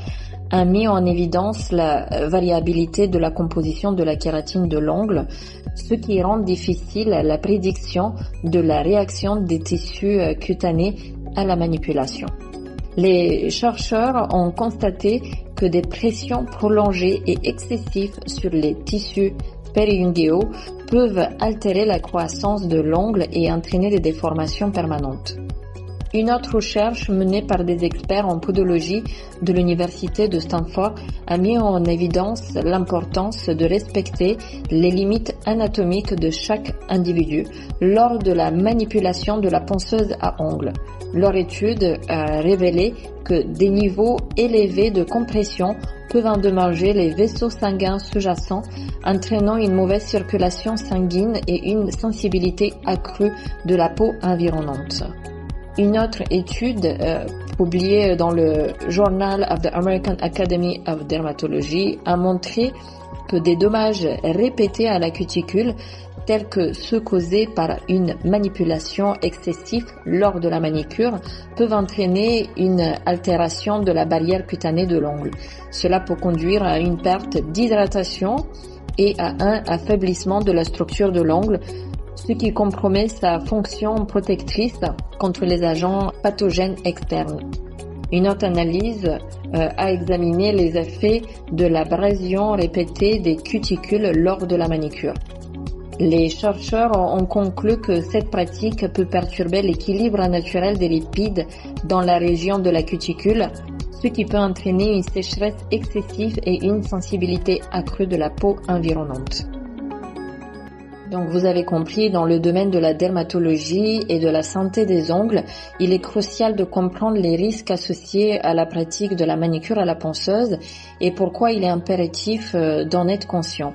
a mis en évidence la variabilité de la composition de la kératine de l'ongle, ce qui rend difficile la prédiction de la réaction des tissus euh, cutanés à la manipulation. Les chercheurs ont constaté que des pressions prolongées et excessives sur les tissus périungéaux peuvent altérer la croissance de l'ongle et entraîner des déformations permanentes. Une autre recherche menée par des experts en podologie de l'université de Stanford a mis en évidence l'importance de respecter les limites anatomiques de chaque individu lors de la manipulation de la ponceuse à ongles. Leur étude a révélé que des niveaux élevés de compression peuvent endommager les vaisseaux sanguins sous-jacents, entraînant une mauvaise circulation sanguine et une sensibilité accrue de la peau environnante. Une autre étude euh, publiée dans le Journal of the American Academy of Dermatology a montré que des dommages répétés à la cuticule, tels que ceux causés par une manipulation excessive lors de la manicure, peuvent entraîner une altération de la barrière cutanée de l'ongle. Cela peut conduire à une perte d'hydratation et à un affaiblissement de la structure de l'ongle, ce qui compromet sa fonction protectrice contre les agents pathogènes externes. Une autre analyse euh, a examiné les effets de l'abrasion répétée des cuticules lors de la manicure. Les chercheurs ont conclu que cette pratique peut perturber l'équilibre naturel des lipides dans la région de la cuticule, ce qui peut entraîner une sécheresse excessive et une sensibilité accrue de la peau environnante. Donc vous avez compris, dans le domaine de la dermatologie et de la santé des ongles, il est crucial de comprendre les risques associés à la pratique de la manicure à la ponceuse et pourquoi il est impératif euh, d'en être conscient.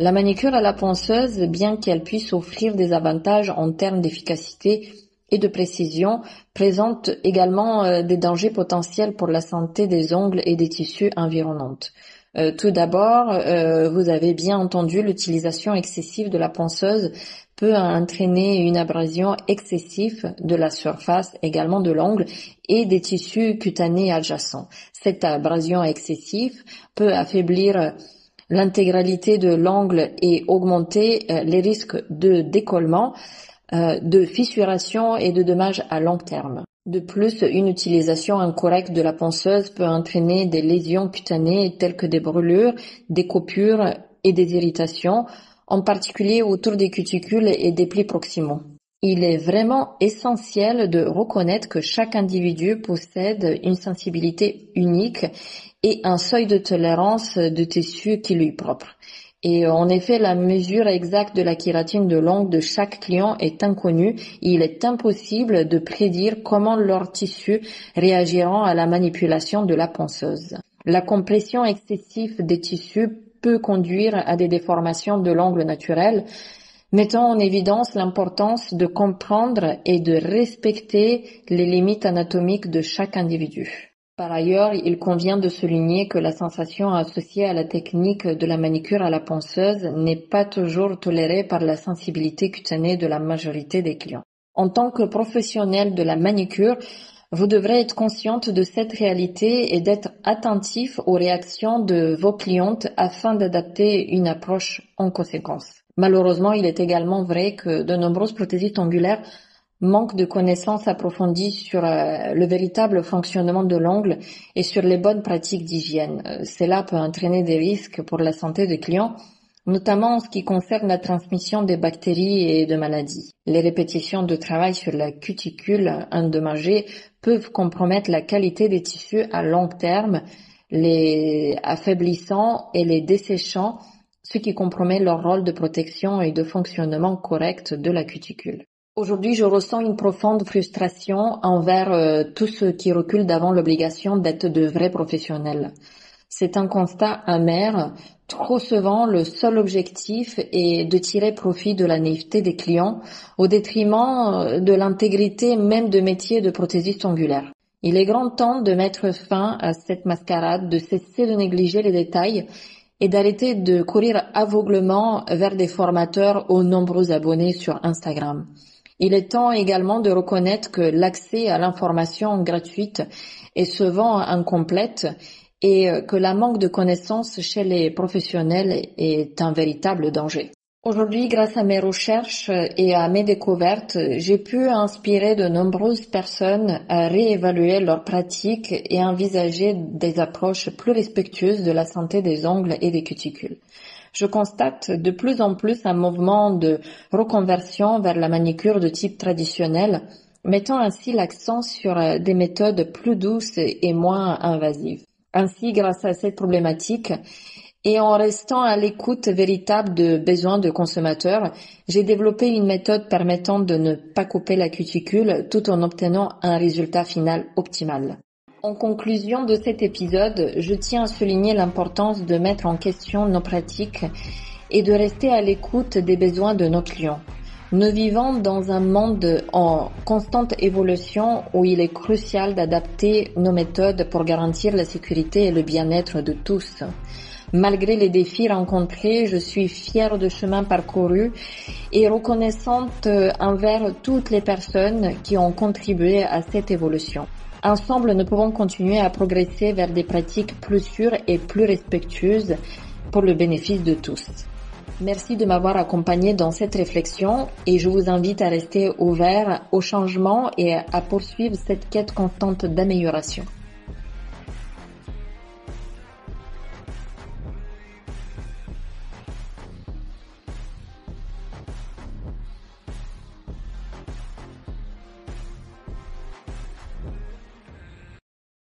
La manicure à la ponceuse, bien qu'elle puisse offrir des avantages en termes d'efficacité et de précision, présente également euh, des dangers potentiels pour la santé des ongles et des tissus environnants. Euh, tout d'abord, euh, vous avez bien entendu, l'utilisation excessive de la ponceuse peut entraîner une abrasion excessive de la surface, également de l'ongle et des tissus cutanés adjacents. Cette abrasion excessive peut affaiblir l'intégralité de l'ongle et augmenter euh, les risques de décollement, de fissuration et de dommages à long terme. De plus, une utilisation incorrecte de la ponceuse peut entraîner des lésions cutanées telles que des brûlures, des coupures et des irritations, en particulier autour des cuticules et des plis proximaux. Il est vraiment essentiel de reconnaître que chaque individu possède une sensibilité unique et un seuil de tolérance de tissu qui lui propre. Et en effet, la mesure exacte de la kératine de l'ongle de chaque client est inconnue. Il est impossible de prédire comment leurs tissus réagiront à la manipulation de la ponceuse. La compression excessive des tissus peut conduire à des déformations de l'ongle naturel, mettant en évidence l'importance de comprendre et de respecter les limites anatomiques de chaque individu. Par ailleurs, il convient de souligner que la sensation associée à la technique de la manicure à la ponceuse n'est pas toujours tolérée par la sensibilité cutanée de la majorité des clients. En tant que professionnel de la manicure, vous devrez être consciente de cette réalité et d'être attentif aux réactions de vos clientes afin d'adapter une approche en conséquence. Malheureusement, il est également vrai que de nombreuses prothésistes angulaires manque de connaissances approfondies sur euh, le véritable fonctionnement de l'ongle et sur les bonnes pratiques d'hygiène. Euh, cela peut entraîner des risques pour la santé des clients, notamment en ce qui concerne la transmission des bactéries et de maladies. Les répétitions de travail sur la cuticule endommagée peuvent compromettre la qualité des tissus à long terme, les affaiblissant et les desséchant, ce qui compromet leur rôle de protection et de fonctionnement correct de la cuticule. Aujourd'hui, je ressens une profonde frustration envers euh, tous ceux qui reculent devant l'obligation d'être de vrais professionnels. C'est un constat amer. Trop souvent, le seul objectif est de tirer profit de la naïveté des clients au détriment euh, de l'intégrité même de métier de prothésiste angulaire. Il est grand temps de mettre fin à cette mascarade, de cesser de négliger les détails et d'arrêter de courir aveuglement vers des formateurs aux nombreux abonnés sur Instagram. Il est temps également de reconnaître que l'accès à l'information gratuite est souvent incomplète et que la manque de connaissances chez les professionnels est un véritable danger. Aujourd'hui, grâce à mes recherches et à mes découvertes, j'ai pu inspirer de nombreuses personnes à réévaluer leurs pratiques et envisager des approches plus respectueuses de la santé des ongles et des cuticules je constate de plus en plus un mouvement de reconversion vers la manicure de type traditionnel, mettant ainsi l'accent sur euh, des méthodes plus douces et moins invasives. Ainsi, grâce à cette problématique, et en restant à l'écoute véritable de besoins de consommateurs, j'ai développé une méthode permettant de ne pas couper la cuticule tout en obtenant un résultat final optimal. En conclusion de cet épisode, je tiens à souligner l'importance de mettre en question nos pratiques et de rester à l'écoute des besoins de nos clients. Nous vivons dans un monde en constante évolution où il est crucial d'adapter nos méthodes pour garantir la sécurité et le bien-être de tous. Malgré les défis rencontrés, je suis fière de chemin parcouru et reconnaissante envers toutes les personnes qui ont contribué à cette évolution. Ensemble, nous pouvons continuer à progresser vers des pratiques plus sûres et plus respectueuses pour le bénéfice de tous. Merci de m'avoir accompagné dans cette réflexion et je vous invite à rester ouvert au changement et à poursuivre cette quête constante d'amélioration.